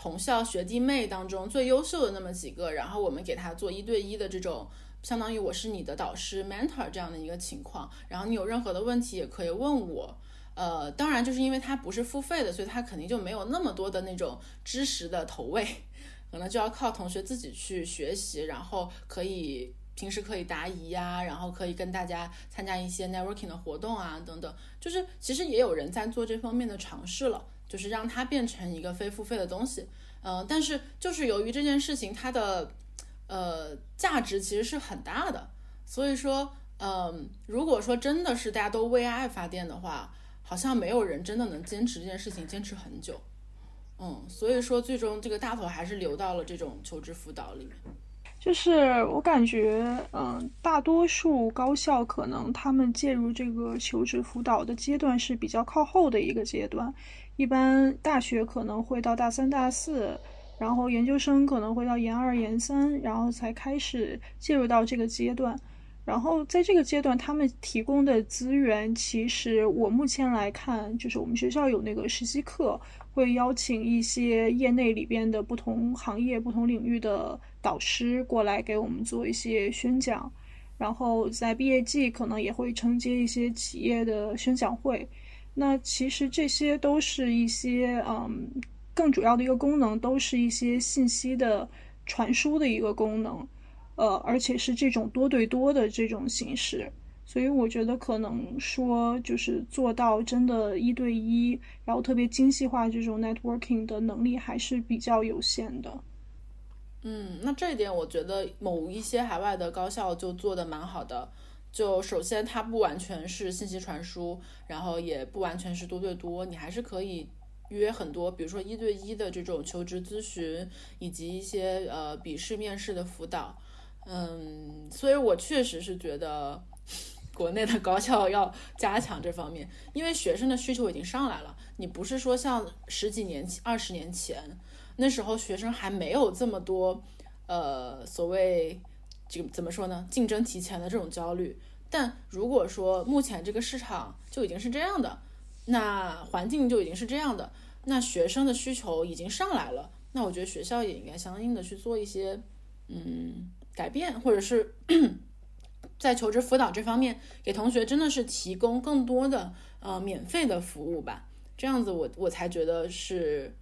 同校学弟妹当中最优秀的那么几个，然后我们给他做一对一的这种，相当于我是你的导师 mentor 这样的一个情况。然后你有任何的问题也可以问我。呃，当然就是因为它不是付费的，所以它肯定就没有那么多的那种知识的投喂，可能就要靠同学自己去学习，然后可以平时可以答疑呀，然后可以跟大家参加一些 networking 的活动啊等等。就是其实也有人在做这方面的尝试了。就是让它变成一个非付费的东西，嗯，但是就是由于这件事情它的呃价值其实是很大的，所以说，嗯，如果说真的是大家都为爱发电的话，好像没有人真的能坚持这件事情坚持很久，嗯，所以说最终这个大头还是流到了这种求职辅导里面。就是我感觉，嗯，大多数高校可能他们介入这个求职辅导的阶段是比较靠后的一个阶段。一般大学可能会到大三、大四，然后研究生可能会到研二、研三，然后才开始介入到这个阶段。然后在这个阶段，他们提供的资源，其实我目前来看，就是我们学校有那个实习课，会邀请一些业内里边的不同行业、不同领域的导师过来给我们做一些宣讲。然后在毕业季，可能也会承接一些企业的宣讲会。那其实这些都是一些，嗯，更主要的一个功能，都是一些信息的传输的一个功能，呃，而且是这种多对多的这种形式，所以我觉得可能说就是做到真的一对一，然后特别精细化这种 networking 的能力还是比较有限的。嗯，那这一点我觉得某一些海外的高校就做的蛮好的。就首先，它不完全是信息传输，然后也不完全是多对多，你还是可以约很多，比如说一对一的这种求职咨询，以及一些呃笔试、面试的辅导。嗯，所以我确实是觉得 国内的高校要加强这方面，因为学生的需求已经上来了。你不是说像十几年前、二十年前那时候，学生还没有这么多呃所谓。这个怎么说呢？竞争提前的这种焦虑，但如果说目前这个市场就已经是这样的，那环境就已经是这样的，那学生的需求已经上来了，那我觉得学校也应该相应的去做一些嗯改变，或者是 在求职辅导这方面给同学真的是提供更多的呃免费的服务吧，这样子我我才觉得是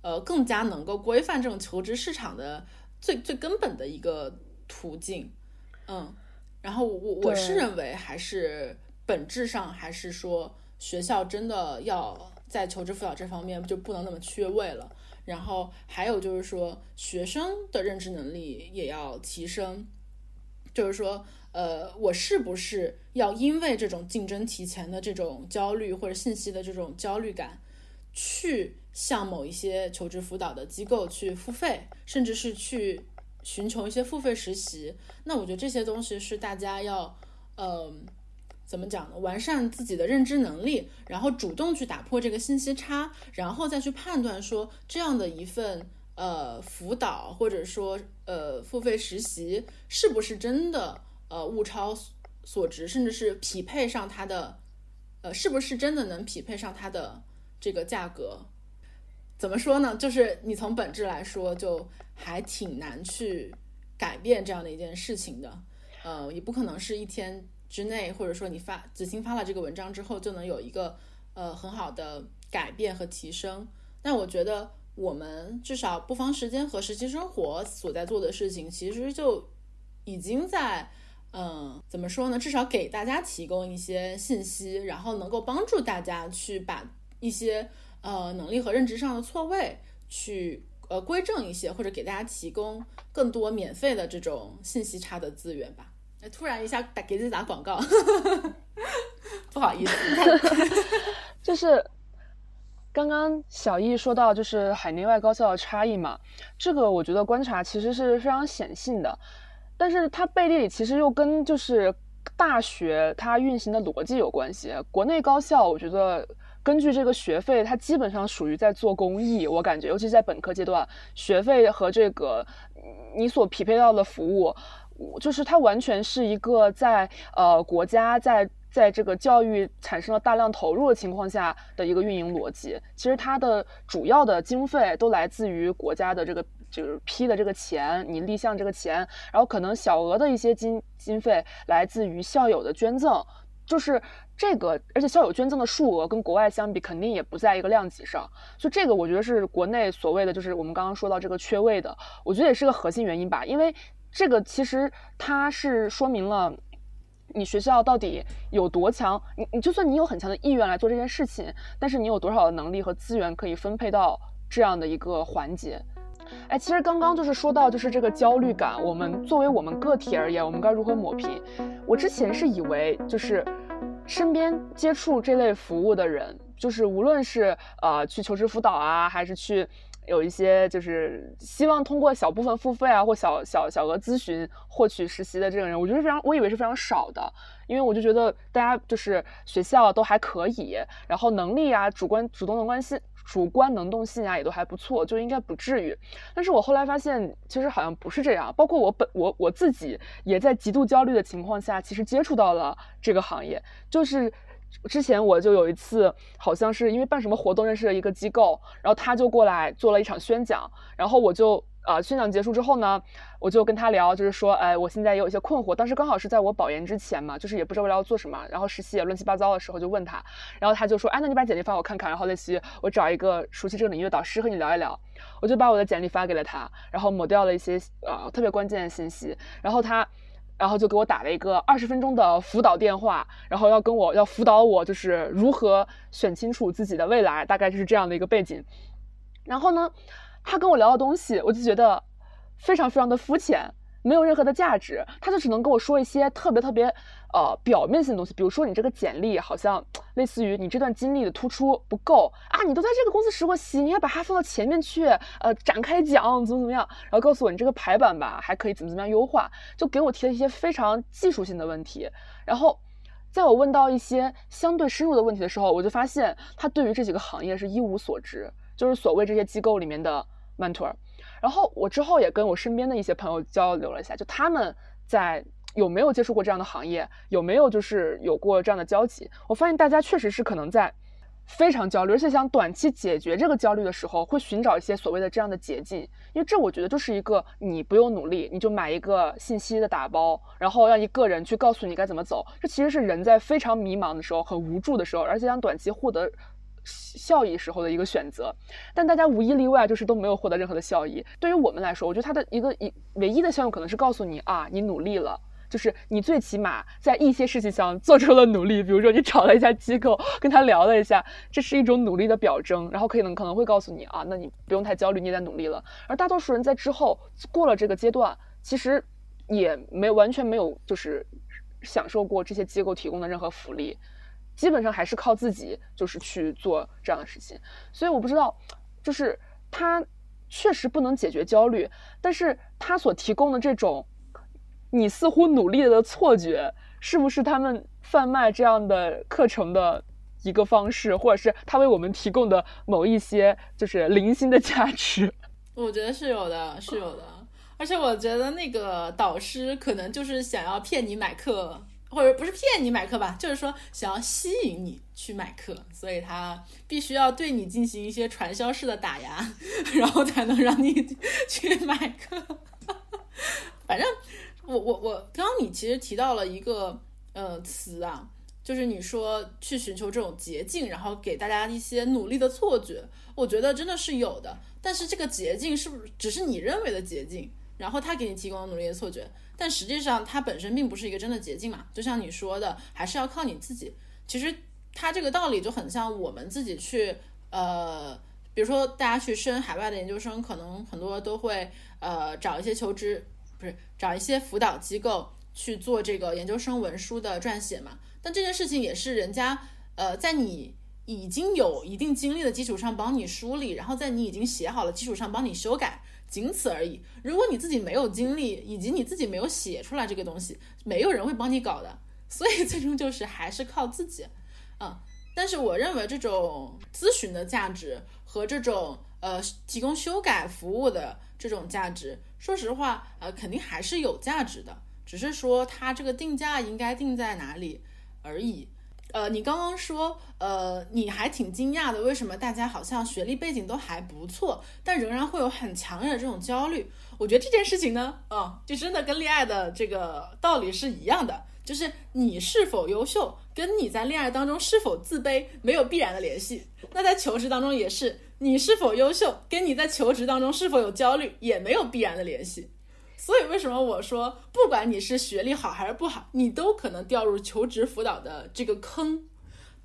呃更加能够规范这种求职市场的最最根本的一个途径，嗯，然后我我是认为还是本质上还是说。学校真的要在求职辅导这方面就不能那么缺位了，然后还有就是说学生的认知能力也要提升，就是说，呃，我是不是要因为这种竞争提前的这种焦虑或者信息的这种焦虑感，去向某一些求职辅导的机构去付费，甚至是去寻求一些付费实习？那我觉得这些东西是大家要，嗯。怎么讲呢？完善自己的认知能力，然后主动去打破这个信息差，然后再去判断说这样的一份呃辅导或者说呃付费实习是不是真的呃物超所值，甚至是匹配上它的呃是不是真的能匹配上它的这个价格？怎么说呢？就是你从本质来说，就还挺难去改变这样的一件事情的，呃，也不可能是一天。之内，或者说你发子欣发了这个文章之后，就能有一个呃很好的改变和提升。但我觉得我们至少不妨时间和实习生活所在做的事情，其实就已经在嗯怎么说呢？至少给大家提供一些信息，然后能够帮助大家去把一些呃能力和认知上的错位去呃归正一些，或者给大家提供更多免费的这种信息差的资源吧。突然一下打给自己打广告，不好意思，就是刚刚小易说到就是海内外高校的差异嘛，这个我觉得观察其实是非常显性的，但是它背地里其实又跟就是大学它运行的逻辑有关系。国内高校我觉得根据这个学费，它基本上属于在做公益，我感觉，尤其在本科阶段，学费和这个你所匹配到的服务。就是它完全是一个在呃国家在在这个教育产生了大量投入的情况下的一个运营逻辑。其实它的主要的经费都来自于国家的这个就是批的这个钱，你立项这个钱，然后可能小额的一些经经费来自于校友的捐赠，就是这个，而且校友捐赠的数额跟国外相比肯定也不在一个量级上，所以这个我觉得是国内所谓的就是我们刚刚说到这个缺位的，我觉得也是个核心原因吧，因为。这个其实它是说明了你学校到底有多强。你你就算你有很强的意愿来做这件事情，但是你有多少的能力和资源可以分配到这样的一个环节？哎，其实刚刚就是说到就是这个焦虑感，我们作为我们个体而言，我们该如何抹平？我之前是以为就是身边接触这类服务的人，就是无论是呃去求职辅导啊，还是去。有一些就是希望通过小部分付费啊，或小小小额咨询获取实习的这种人，我觉得非常，我以为是非常少的，因为我就觉得大家就是学校都还可以，然后能力啊、主观主动的关系、主观能动性啊也都还不错，就应该不至于。但是我后来发现，其实好像不是这样。包括我本我我自己也在极度焦虑的情况下，其实接触到了这个行业，就是。之前我就有一次，好像是因为办什么活动认识了一个机构，然后他就过来做了一场宣讲，然后我就呃，宣讲结束之后呢，我就跟他聊，就是说，哎，我现在也有一些困惑，当时刚好是在我保研之前嘛，就是也不知道要做什么，然后实习也乱七八糟的时候就问他，然后他就说，哎，那你把简历发我看看，然后类似于我找一个熟悉这个领域的导师和你聊一聊，我就把我的简历发给了他，然后抹掉了一些呃特别关键的信息，然后他。然后就给我打了一个二十分钟的辅导电话，然后要跟我要辅导我，就是如何选清楚自己的未来，大概就是这样的一个背景。然后呢，他跟我聊的东西，我就觉得非常非常的肤浅。没有任何的价值，他就只能跟我说一些特别特别，呃，表面性的东西。比如说，你这个简历好像类似于你这段经历的突出不够啊，你都在这个公司实过习，你要把它放到前面去，呃，展开讲怎么怎么样，然后告诉我你这个排版吧还可以怎么怎么样优化，就给我提了一些非常技术性的问题。然后，在我问到一些相对深入的问题的时候，我就发现他对于这几个行业是一无所知，就是所谓这些机构里面的 mentor。然后我之后也跟我身边的一些朋友交流了一下，就他们在有没有接触过这样的行业，有没有就是有过这样的交集？我发现大家确实是可能在非常焦虑，而且想短期解决这个焦虑的时候，会寻找一些所谓的这样的捷径，因为这我觉得就是一个你不用努力，你就买一个信息的打包，然后让一个人去告诉你该怎么走。这其实是人在非常迷茫的时候、很无助的时候，而且想短期获得效益时候的一个选择。但大家无一例外就是都没有获得任何的效益。对于我们来说，我觉得它的一个一唯一的效用可能是告诉你啊，你努力了。就是你最起码在一些事情上做出了努力，比如说你找了一家机构跟他聊了一下，这是一种努力的表征，然后可能可能会告诉你啊，那你不用太焦虑，你也在努力了。而大多数人在之后过了这个阶段，其实也没完全没有就是享受过这些机构提供的任何福利，基本上还是靠自己就是去做这样的事情。所以我不知道，就是他确实不能解决焦虑，但是他所提供的这种。你似乎努力的错觉，是不是他们贩卖这样的课程的一个方式，或者是他为我们提供的某一些就是零星的价值？我觉得是有的，是有的。而且我觉得那个导师可能就是想要骗你买课，或者不是骗你买课吧，就是说想要吸引你去买课，所以他必须要对你进行一些传销式的打压，然后才能让你去买课。反正。我我我，刚刚你其实提到了一个呃词啊，就是你说去寻求这种捷径，然后给大家一些努力的错觉。我觉得真的是有的，但是这个捷径是不是只是你认为的捷径？然后他给你提供努力的错觉，但实际上它本身并不是一个真的捷径嘛。就像你说的，还是要靠你自己。其实它这个道理就很像我们自己去呃，比如说大家去升海外的研究生，可能很多都会呃找一些求职。不是找一些辅导机构去做这个研究生文书的撰写嘛？但这件事情也是人家呃，在你已经有一定经历的基础上帮你梳理，然后在你已经写好了基础上帮你修改，仅此而已。如果你自己没有经历，以及你自己没有写出来这个东西，没有人会帮你搞的。所以最终就是还是靠自己，嗯。但是我认为这种咨询的价值和这种呃提供修改服务的这种价值。说实话，呃，肯定还是有价值的，只是说它这个定价应该定在哪里而已。呃，你刚刚说，呃，你还挺惊讶的，为什么大家好像学历背景都还不错，但仍然会有很强烈的这种焦虑？我觉得这件事情呢，嗯，就真的跟恋爱的这个道理是一样的，就是你是否优秀，跟你在恋爱当中是否自卑没有必然的联系。那在求职当中也是。你是否优秀，跟你在求职当中是否有焦虑也没有必然的联系。所以为什么我说，不管你是学历好还是不好，你都可能掉入求职辅导的这个坑。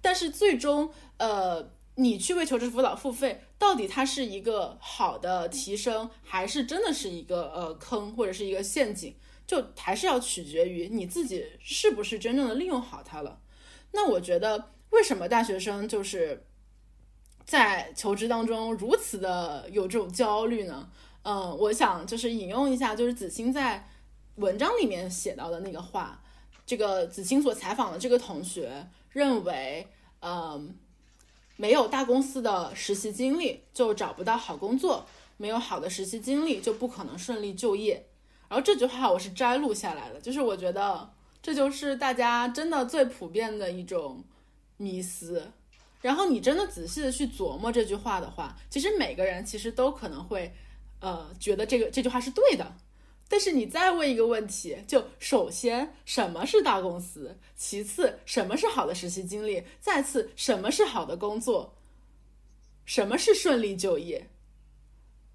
但是最终，呃，你去为求职辅导付费，到底它是一个好的提升，还是真的是一个呃坑或者是一个陷阱，就还是要取决于你自己是不是真正的利用好它了。那我觉得，为什么大学生就是？在求职当中如此的有这种焦虑呢？嗯，我想就是引用一下，就是子欣在文章里面写到的那个话。这个子欣所采访的这个同学认为，嗯，没有大公司的实习经历就找不到好工作，没有好的实习经历就不可能顺利就业。然后这句话我是摘录下来的，就是我觉得这就是大家真的最普遍的一种迷思。然后你真的仔细的去琢磨这句话的话，其实每个人其实都可能会，呃，觉得这个这句话是对的。但是你再问一个问题，就首先什么是大公司？其次什么是好的实习经历？再次什么是好的工作？什么是顺利就业？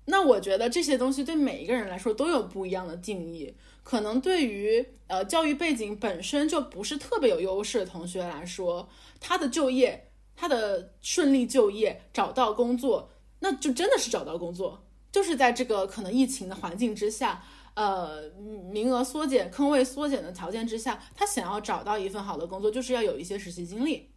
那我觉得这些东西对每一个人来说都有不一样的定义。可能对于呃教育背景本身就不是特别有优势的同学来说，他的就业。他的顺利就业找到工作，那就真的是找到工作，就是在这个可能疫情的环境之下，呃，名额缩减、坑位缩减的条件之下，他想要找到一份好的工作，就是要有一些实习经历。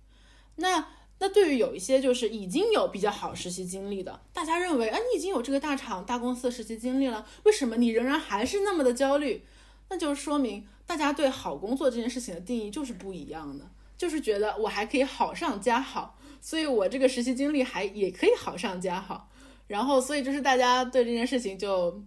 那那对于有一些就是已经有比较好实习经历的，大家认为，啊，你已经有这个大厂、大公司的实习经历了，为什么你仍然还是那么的焦虑？那就说明大家对好工作这件事情的定义就是不一样的。就是觉得我还可以好上加好，所以我这个实习经历还也可以好上加好，然后所以就是大家对这件事情就，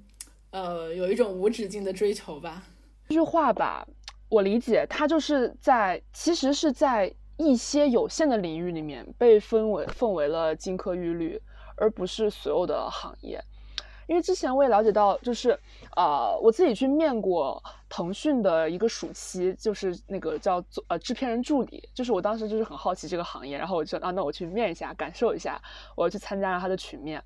呃，有一种无止境的追求吧。这句话吧，我理解它就是在其实是在一些有限的领域里面被分为分为了金科玉律，而不是所有的行业。因为之前我也了解到，就是啊，我自己去面过腾讯的一个暑期，就是那个叫做呃制片人助理，就是我当时就是很好奇这个行业，然后我就啊，那我去面一下，感受一下，我要去参加了他的群面。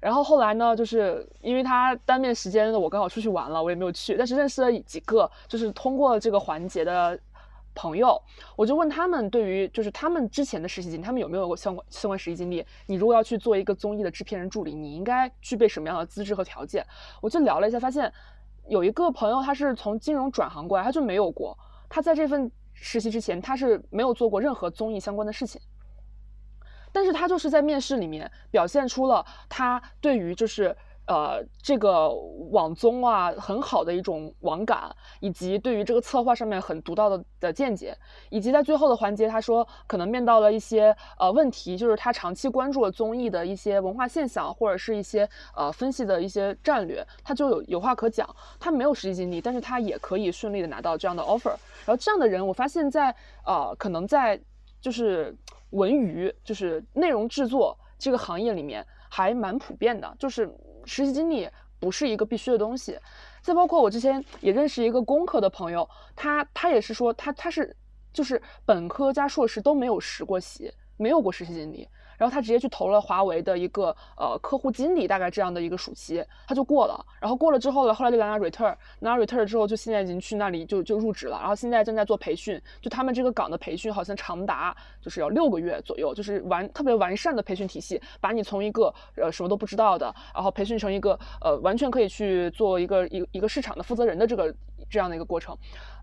然后后来呢，就是因为他单面时间的我刚好出去玩了，我也没有去，但是认识了几个，就是通过这个环节的。朋友，我就问他们，对于就是他们之前的实习经历，他们有没有过相关相关实习经历？你如果要去做一个综艺的制片人助理，你应该具备什么样的资质和条件？我就聊了一下，发现有一个朋友他是从金融转行过来，他就没有过。他在这份实习之前，他是没有做过任何综艺相关的事情。但是他就是在面试里面表现出了他对于就是。呃，这个网综啊，很好的一种网感，以及对于这个策划上面很独到的的见解，以及在最后的环节，他说可能面到了一些呃问题，就是他长期关注了综艺的一些文化现象，或者是一些呃分析的一些战略，他就有有话可讲。他没有实际经历，但是他也可以顺利的拿到这样的 offer。然后这样的人，我发现在呃可能在就是文娱，就是内容制作这个行业里面还蛮普遍的，就是。实习经历不是一个必须的东西，再包括我之前也认识一个工科的朋友，他他也是说他他是就是本科加硕士都没有实过习，没有过实习经历。然后他直接去投了华为的一个呃客户经理，大概这样的一个暑期，他就过了。然后过了之后呢，后来就拿 return，拿 return 之后就现在已经去那里就就入职了。然后现在正在做培训，就他们这个岗的培训好像长达就是要六个月左右，就是完特别完善的培训体系，把你从一个呃什么都不知道的，然后培训成一个呃完全可以去做一个一一个市场的负责人的这个。这样的一个过程，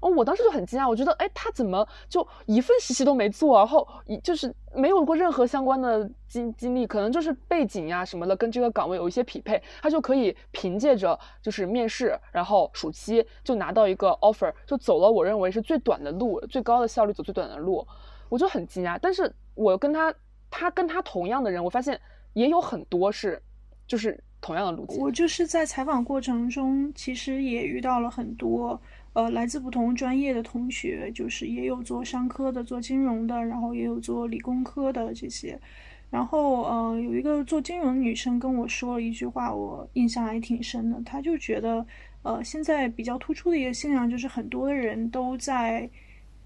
哦，我当时就很惊讶，我觉得，哎，他怎么就一份实习都没做，然后一就是没有过任何相关的经经历，可能就是背景呀什么的跟这个岗位有一些匹配，他就可以凭借着就是面试，然后暑期就拿到一个 offer，就走了我认为是最短的路，最高的效率走最短的路，我就很惊讶。但是我跟他，他跟他同样的人，我发现也有很多是，就是。同样的路径，我就是在采访过程中，其实也遇到了很多呃来自不同专业的同学，就是也有做商科的，做金融的，然后也有做理工科的这些。然后呃，有一个做金融的女生跟我说了一句话，我印象还挺深的。她就觉得呃，现在比较突出的一个现象就是很多的人都在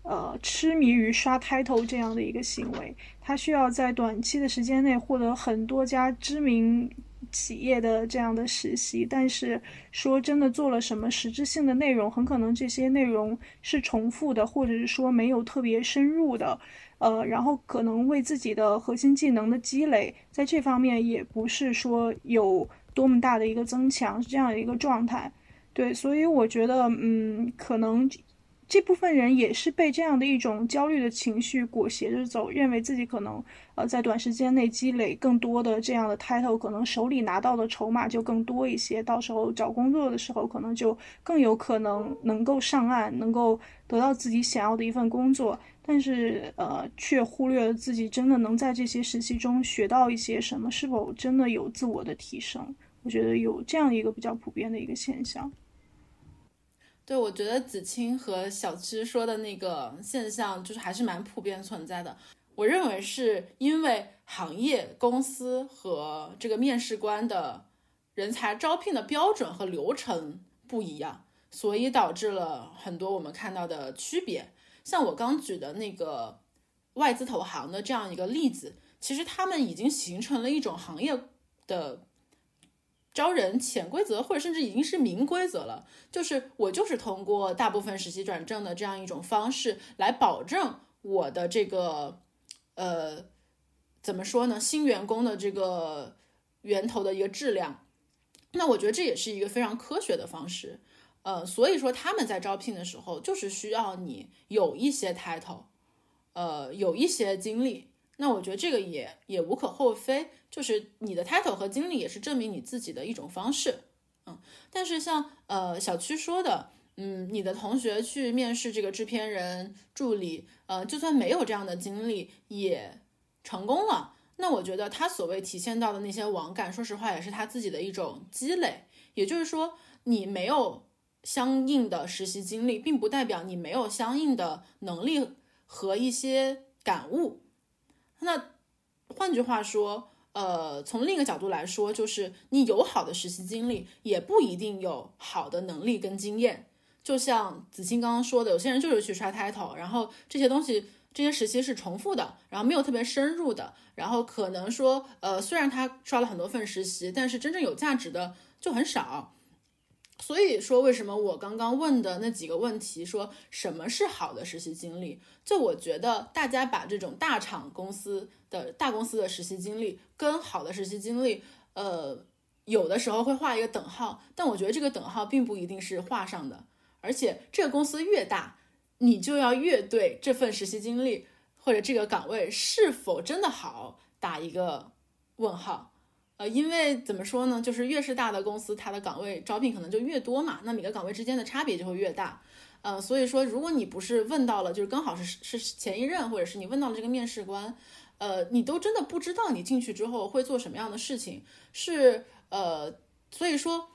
呃痴迷于刷 title 这样的一个行为，他需要在短期的时间内获得很多家知名。企业的这样的实习，但是说真的做了什么实质性的内容，很可能这些内容是重复的，或者是说没有特别深入的，呃，然后可能为自己的核心技能的积累，在这方面也不是说有多么大的一个增强，是这样的一个状态。对，所以我觉得，嗯，可能。这部分人也是被这样的一种焦虑的情绪裹挟着走，认为自己可能呃在短时间内积累更多的这样的 title，可能手里拿到的筹码就更多一些，到时候找工作的时候可能就更有可能能够上岸，能够得到自己想要的一份工作，但是呃却忽略了自己真的能在这些实习中学到一些什么，是否真的有自我的提升？我觉得有这样一个比较普遍的一个现象。对，我觉得子清和小七说的那个现象，就是还是蛮普遍存在的。我认为是因为行业、公司和这个面试官的人才招聘的标准和流程不一样，所以导致了很多我们看到的区别。像我刚举的那个外资投行的这样一个例子，其实他们已经形成了一种行业的。招人潜规则，或者甚至已经是明规则了，就是我就是通过大部分实习转正的这样一种方式来保证我的这个，呃，怎么说呢？新员工的这个源头的一个质量。那我觉得这也是一个非常科学的方式，呃，所以说他们在招聘的时候就是需要你有一些 title，呃，有一些经历。那我觉得这个也也无可厚非，就是你的 title 和经历也是证明你自己的一种方式，嗯。但是像呃小区说的，嗯，你的同学去面试这个制片人助理，呃，就算没有这样的经历也成功了。那我觉得他所谓体现到的那些网感，说实话也是他自己的一种积累。也就是说，你没有相应的实习经历，并不代表你没有相应的能力和一些。感悟。那换句话说，呃，从另一个角度来说，就是你有好的实习经历，也不一定有好的能力跟经验。就像子清刚刚说的，有些人就是去刷 title，然后这些东西。这些实习是重复的，然后没有特别深入的，然后可能说，呃，虽然他刷了很多份实习，但是真正有价值的就很少。所以说，为什么我刚刚问的那几个问题，说什么是好的实习经历？就我觉得大家把这种大厂公司的大公司的实习经历跟好的实习经历，呃，有的时候会画一个等号，但我觉得这个等号并不一定是画上的，而且这个公司越大。你就要越对这份实习经历或者这个岗位是否真的好打一个问号，呃，因为怎么说呢，就是越是大的公司，它的岗位招聘可能就越多嘛，那每个岗位之间的差别就会越大，呃，所以说如果你不是问到了，就是刚好是是前一任，或者是你问到了这个面试官，呃，你都真的不知道你进去之后会做什么样的事情，是呃，所以说。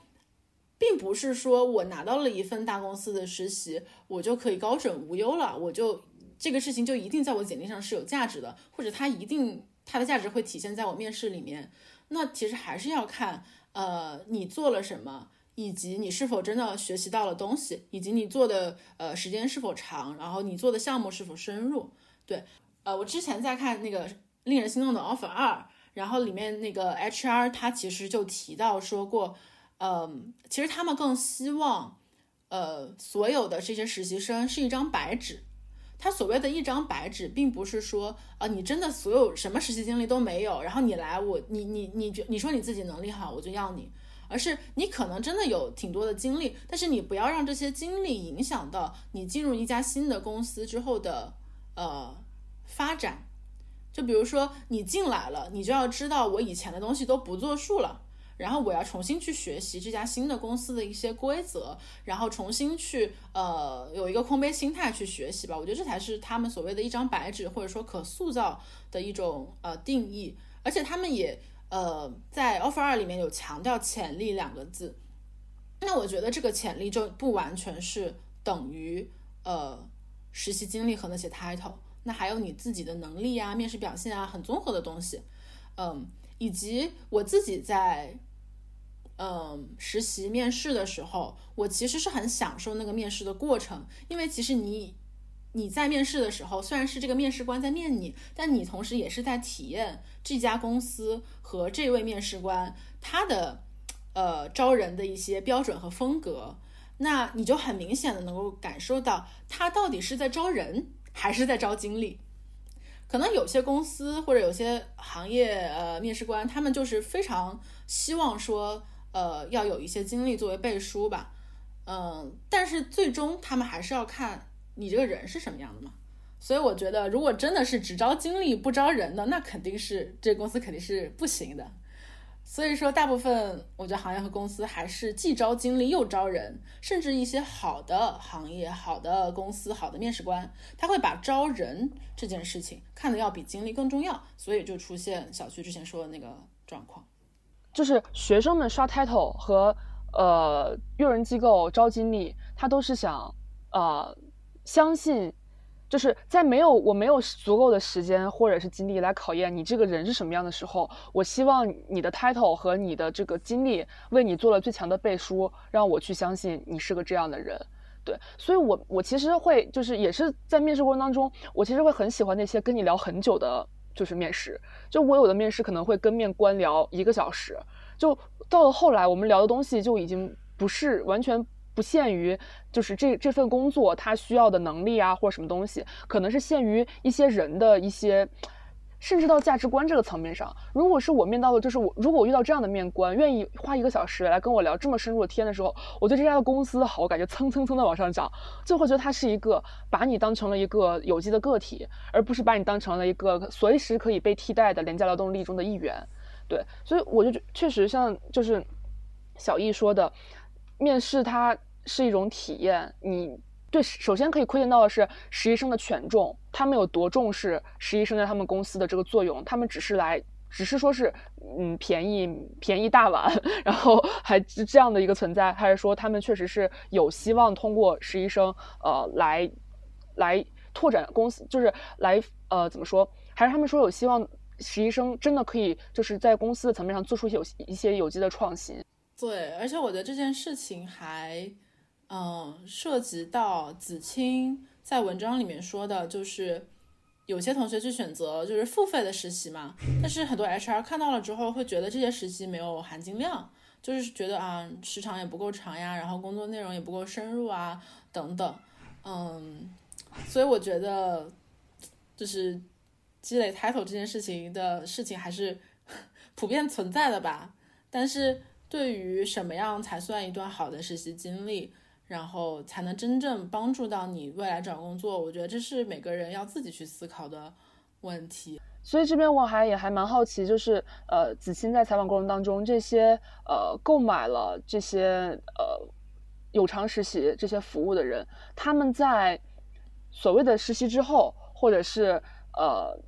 并不是说我拿到了一份大公司的实习，我就可以高枕无忧了，我就这个事情就一定在我简历上是有价值的，或者它一定它的价值会体现在我面试里面。那其实还是要看，呃，你做了什么，以及你是否真的学习到了东西，以及你做的呃时间是否长，然后你做的项目是否深入。对，呃，我之前在看那个令人心动的 offer 二，然后里面那个 HR 他其实就提到说过。嗯，其实他们更希望，呃，所有的这些实习生是一张白纸。他所谓的一张白纸，并不是说，呃，你真的所有什么实习经历都没有，然后你来我，你你你觉你说你自己能力好，我就要你，而是你可能真的有挺多的经历，但是你不要让这些经历影响到你进入一家新的公司之后的呃发展。就比如说你进来了，你就要知道我以前的东西都不作数了。然后我要重新去学习这家新的公司的一些规则，然后重新去呃有一个空杯心态去学习吧。我觉得这才是他们所谓的一张白纸，或者说可塑造的一种呃定义。而且他们也呃在 offer 二里面有强调潜力两个字。那我觉得这个潜力就不完全是等于呃实习经历和那些 title，那还有你自己的能力啊、面试表现啊，很综合的东西，嗯。以及我自己在，嗯，实习面试的时候，我其实是很享受那个面试的过程，因为其实你你在面试的时候，虽然是这个面试官在面你，但你同时也是在体验这家公司和这位面试官他的呃招人的一些标准和风格，那你就很明显的能够感受到他到底是在招人还是在招经历。可能有些公司或者有些行业，呃，面试官他们就是非常希望说，呃，要有一些经历作为背书吧，嗯，但是最终他们还是要看你这个人是什么样的嘛。所以我觉得，如果真的是只招经历不招人的，那肯定是这公司肯定是不行的。所以说，大部分我觉得行业和公司还是既招经历又招人，甚至一些好的行业、好的公司、好的面试官，他会把招人这件事情看得要比经历更重要，所以就出现小徐之前说的那个状况，就是学生们刷 title 和呃用人机构招经历，他都是想呃相信。就是在没有我没有足够的时间或者是精力来考验你这个人是什么样的时候，我希望你的 title 和你的这个经历为你做了最强的背书，让我去相信你是个这样的人。对，所以我我其实会就是也是在面试过程当中，我其实会很喜欢那些跟你聊很久的，就是面试。就我有的面试可能会跟面官聊一个小时，就到了后来我们聊的东西就已经不是完全。不限于就是这这份工作他需要的能力啊，或者什么东西，可能是限于一些人的一些，甚至到价值观这个层面上。如果是我面到的，就是我如果我遇到这样的面官，愿意花一个小时来跟我聊这么深入的天的时候，我对这家的公司好，我感觉蹭蹭蹭的往上涨，就会觉得他是一个把你当成了一个有机的个体，而不是把你当成了一个随时可以被替代的廉价劳动力中的一员。对，所以我就确实像就是小易说的。面试它是一种体验，你对首先可以窥见到的是实习生的权重，他们有多重视实习生在他们公司的这个作用，他们只是来，只是说是，嗯，便宜便宜大碗，然后还这样的一个存在，还是说他们确实是有希望通过实习生，呃，来来拓展公司，就是来呃怎么说？还是他们说有希望实习生真的可以就是在公司的层面上做出有一些有机的创新？对，而且我觉得这件事情还嗯涉及到子清在文章里面说的，就是有些同学去选择就是付费的实习嘛，但是很多 HR 看到了之后会觉得这些实习没有含金量。就是觉得啊，时长也不够长呀，然后工作内容也不够深入啊，等等，嗯，所以我觉得，就是积累 title 这件事情的事情还是 普遍存在的吧。但是对于什么样才算一段好的实习经历，然后才能真正帮助到你未来找工作，我觉得这是每个人要自己去思考的问题。所以这边我还也还蛮好奇，就是呃，子清在采访过程当中，这些呃购买了这些呃有偿实习这些服务的人，他们在所谓的实习之后，或者是呃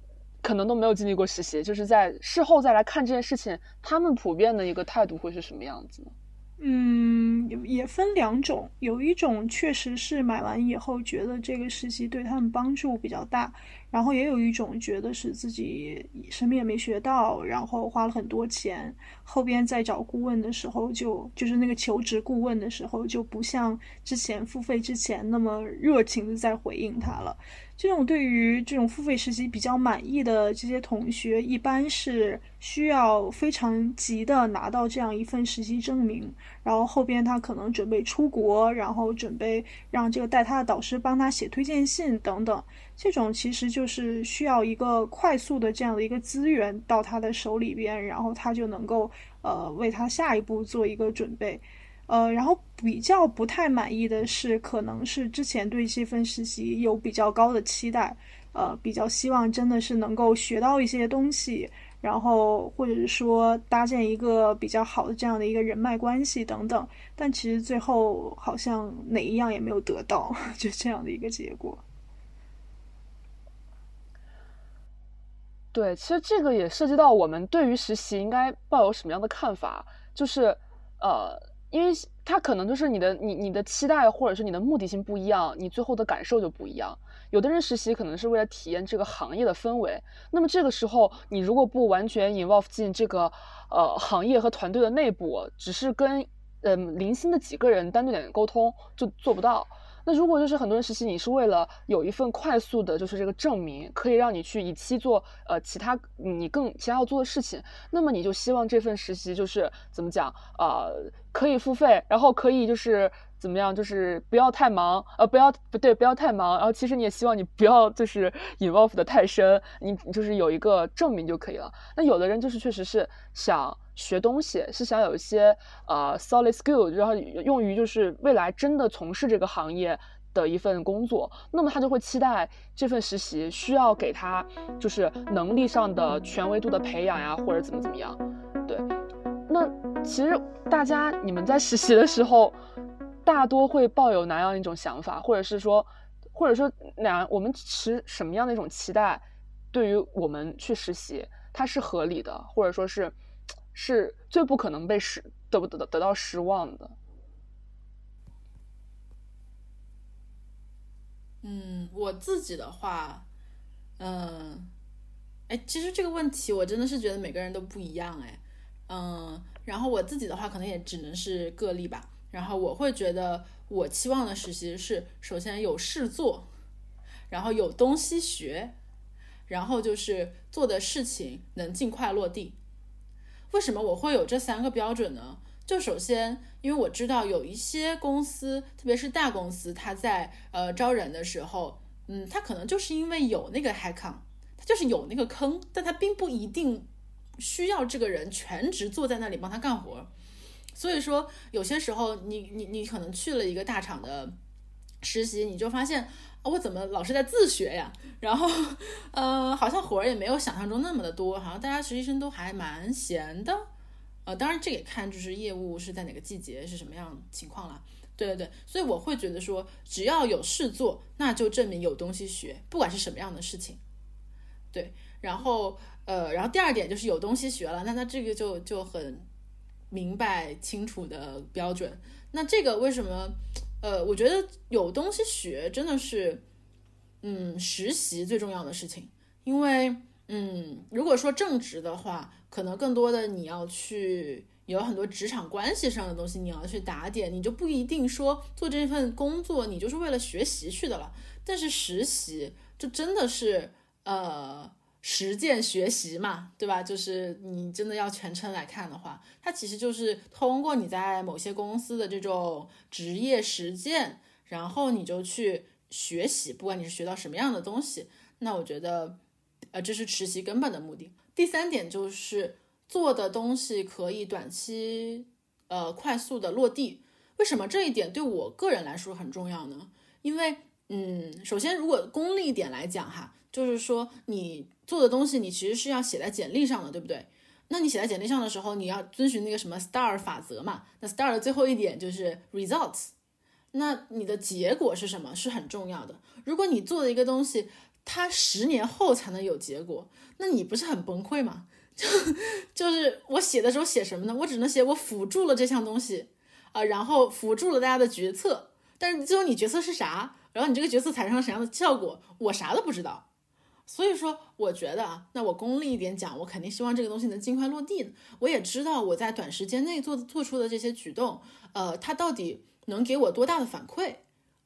可能都没有经历过实习，就是在事后再来看这件事情，他们普遍的一个态度会是什么样子呢？嗯，也分两种，有一种确实是买完以后觉得这个实习对他们帮助比较大。然后也有一种觉得是自己什么也没学到，然后花了很多钱，后边在找顾问的时候就就是那个求职顾问的时候就不像之前付费之前那么热情的在回应他了。这种对于这种付费实习比较满意的这些同学，一般是需要非常急的拿到这样一份实习证明，然后后边他可能准备出国，然后准备让这个带他的导师帮他写推荐信等等。这种其实就是需要一个快速的这样的一个资源到他的手里边，然后他就能够呃为他下一步做一个准备。呃，然后比较不太满意的是，可能是之前对这份实习有比较高的期待，呃，比较希望真的是能够学到一些东西，然后或者是说搭建一个比较好的这样的一个人脉关系等等，但其实最后好像哪一样也没有得到，就这样的一个结果。对，其实这个也涉及到我们对于实习应该抱有什么样的看法，就是，呃。因为他可能就是你的你你的期待或者是你的目的性不一样，你最后的感受就不一样。有的人实习可能是为了体验这个行业的氛围，那么这个时候你如果不完全 involve 进这个呃行业和团队的内部，只是跟嗯零星的几个人单独点沟通，就做不到。那如果就是很多人实习，你是为了有一份快速的，就是这个证明，可以让你去以期做呃其他你更其他要做的事情，那么你就希望这份实习就是怎么讲啊，可以付费，然后可以就是怎么样，就是不要太忙，呃，不要不对，不要太忙，然后其实你也希望你不要就是 involve 的太深，你就是有一个证明就可以了。那有的人就是确实是想。学东西是想有一些呃 solid skill，然后用于就是未来真的从事这个行业的一份工作，那么他就会期待这份实习需要给他就是能力上的权威度的培养呀，或者怎么怎么样。对，那其实大家你们在实习的时候，大多会抱有哪样一种想法，或者是说，或者说哪我们持什么样的一种期待，对于我们去实习，它是合理的，或者说是。是最不可能被失得不得得到失望的。嗯，我自己的话，嗯，哎，其实这个问题我真的是觉得每个人都不一样，哎，嗯，然后我自己的话可能也只能是个例吧。然后我会觉得，我期望的实习是首先有事做，然后有东西学，然后就是做的事情能尽快落地。为什么我会有这三个标准呢？就首先，因为我知道有一些公司，特别是大公司，他在呃招人的时候，嗯，他可能就是因为有那个 h a c k o n 他就是有那个坑，但他并不一定需要这个人全职坐在那里帮他干活。所以说，有些时候你你你可能去了一个大厂的实习，你就发现啊。我怎么老是在自学呀？然后，呃，好像活儿也没有想象中那么的多，好像大家实习生都还蛮闲的。呃，当然这也看就是业务是在哪个季节是什么样情况了。对对对，所以我会觉得说，只要有事做，那就证明有东西学，不管是什么样的事情。对，然后，呃，然后第二点就是有东西学了，那那这个就就很明白清楚的标准。那这个为什么？呃，我觉得有东西学真的是，嗯，实习最重要的事情，因为嗯，如果说正职的话，可能更多的你要去有很多职场关系上的东西你要去打点，你就不一定说做这份工作你就是为了学习去的了。但是实习就真的是呃。实践学习嘛，对吧？就是你真的要全程来看的话，它其实就是通过你在某些公司的这种职业实践，然后你就去学习，不管你是学到什么样的东西，那我觉得，呃，这是实习根本的目的。第三点就是做的东西可以短期，呃，快速的落地。为什么这一点对我个人来说很重要呢？因为，嗯，首先如果功利一点来讲哈。就是说，你做的东西，你其实是要写在简历上的，对不对？那你写在简历上的时候，你要遵循那个什么 STAR 法则嘛？那 STAR 的最后一点就是 results。那你的结果是什么？是很重要的。如果你做的一个东西，它十年后才能有结果，那你不是很崩溃吗？就就是我写的时候写什么呢？我只能写我辅助了这项东西啊，然后辅助了大家的决策。但是最后你决策是啥？然后你这个决策产生了什么样的效果？我啥都不知道。所以说，我觉得啊，那我功利一点讲，我肯定希望这个东西能尽快落地。我也知道我在短时间内做做出的这些举动，呃，它到底能给我多大的反馈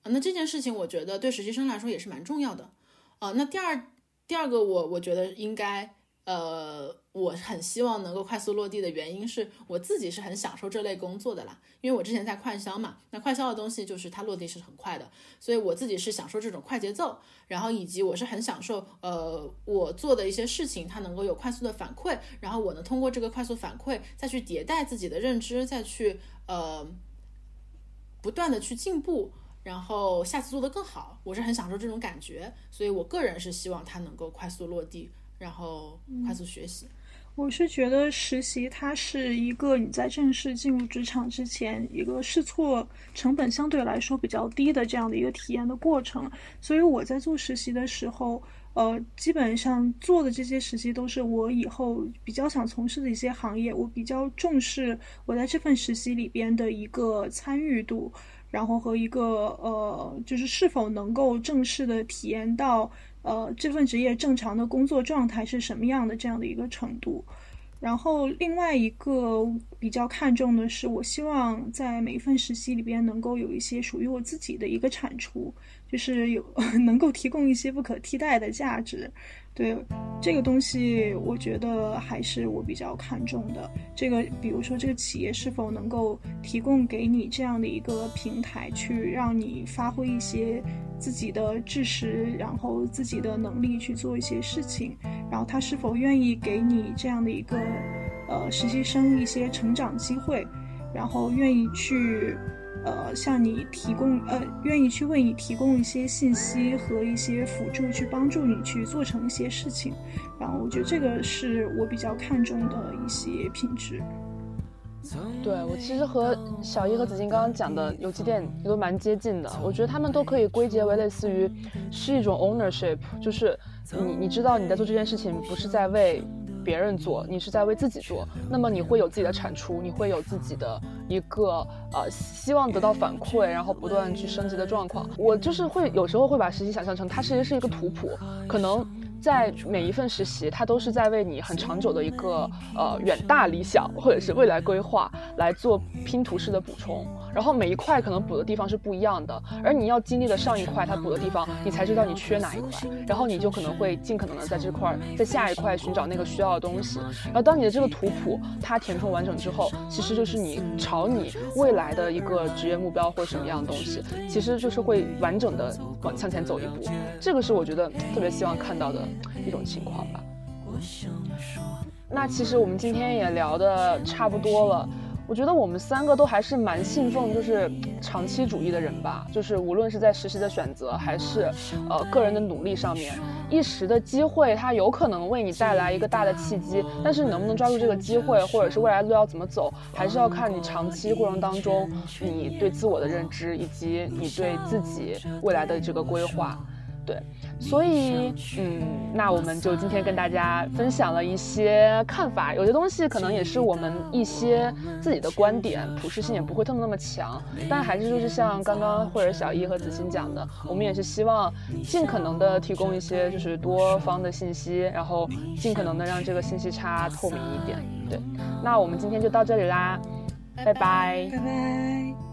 啊？那这件事情，我觉得对实习生来说也是蛮重要的啊。那第二，第二个，我我觉得应该。呃，我很希望能够快速落地的原因是我自己是很享受这类工作的啦，因为我之前在快销嘛，那快销的东西就是它落地是很快的，所以我自己是享受这种快节奏，然后以及我是很享受，呃，我做的一些事情它能够有快速的反馈，然后我能通过这个快速反馈再去迭代自己的认知，再去呃不断的去进步，然后下次做得更好，我是很享受这种感觉，所以我个人是希望它能够快速落地。然后快速学习，我是觉得实习它是一个你在正式进入职场之前一个试错成本相对来说比较低的这样的一个体验的过程。所以我在做实习的时候，呃，基本上做的这些实习都是我以后比较想从事的一些行业。我比较重视我在这份实习里边的一个参与度，然后和一个呃，就是是否能够正式的体验到。呃，这份职业正常的工作状态是什么样的？这样的一个程度。然后另外一个比较看重的是，我希望在每一份实习里边能够有一些属于我自己的一个产出，就是有 能够提供一些不可替代的价值。对这个东西，我觉得还是我比较看重的。这个，比如说这个企业是否能够提供给你这样的一个平台，去让你发挥一些自己的知识，然后自己的能力去做一些事情，然后他是否愿意给你这样的一个呃实习生一些成长机会，然后愿意去。呃，向你提供呃，愿意去为你提供一些信息和一些辅助，去帮助你去做成一些事情。然后，我觉得这个是我比较看重的一些品质。对我其实和小一和子金刚刚讲的有几点都蛮接近的。我觉得他们都可以归结为类似于是一种 ownership，就是你你知道你在做这件事情不是在为。别人做，你是在为自己做，那么你会有自己的产出，你会有自己的一个呃希望得到反馈，然后不断去升级的状况。我就是会有时候会把实习想象成它其实是一个图谱，可能。在每一份实习，它都是在为你很长久的一个呃远大理想或者是未来规划来做拼图式的补充。然后每一块可能补的地方是不一样的，而你要经历的上一块它补的地方，你才知道你缺哪一块，然后你就可能会尽可能的在这块在下一块寻找那个需要的东西。然后当你的这个图谱它填充完整之后，其实就是你朝你未来的一个职业目标或什么样的东西，其实就是会完整的往向前走一步。这个是我觉得特别希望看到的。一种情况吧。那其实我们今天也聊的差不多了，我觉得我们三个都还是蛮信奉就是长期主义的人吧。就是无论是在实习的选择，还是呃个人的努力上面，一时的机会它有可能为你带来一个大的契机，但是你能不能抓住这个机会，或者是未来路要怎么走，还是要看你长期过程当中你对自我的认知，以及你对自己未来的这个规划。对。所以，嗯，那我们就今天跟大家分享了一些看法，有些东西可能也是我们一些自己的观点，普适性也不会特么那么强，但还是就是像刚刚或者小易和子欣讲的，我们也是希望尽可能的提供一些就是多方的信息，然后尽可能的让这个信息差透明一点。对，那我们今天就到这里啦，拜拜，拜拜。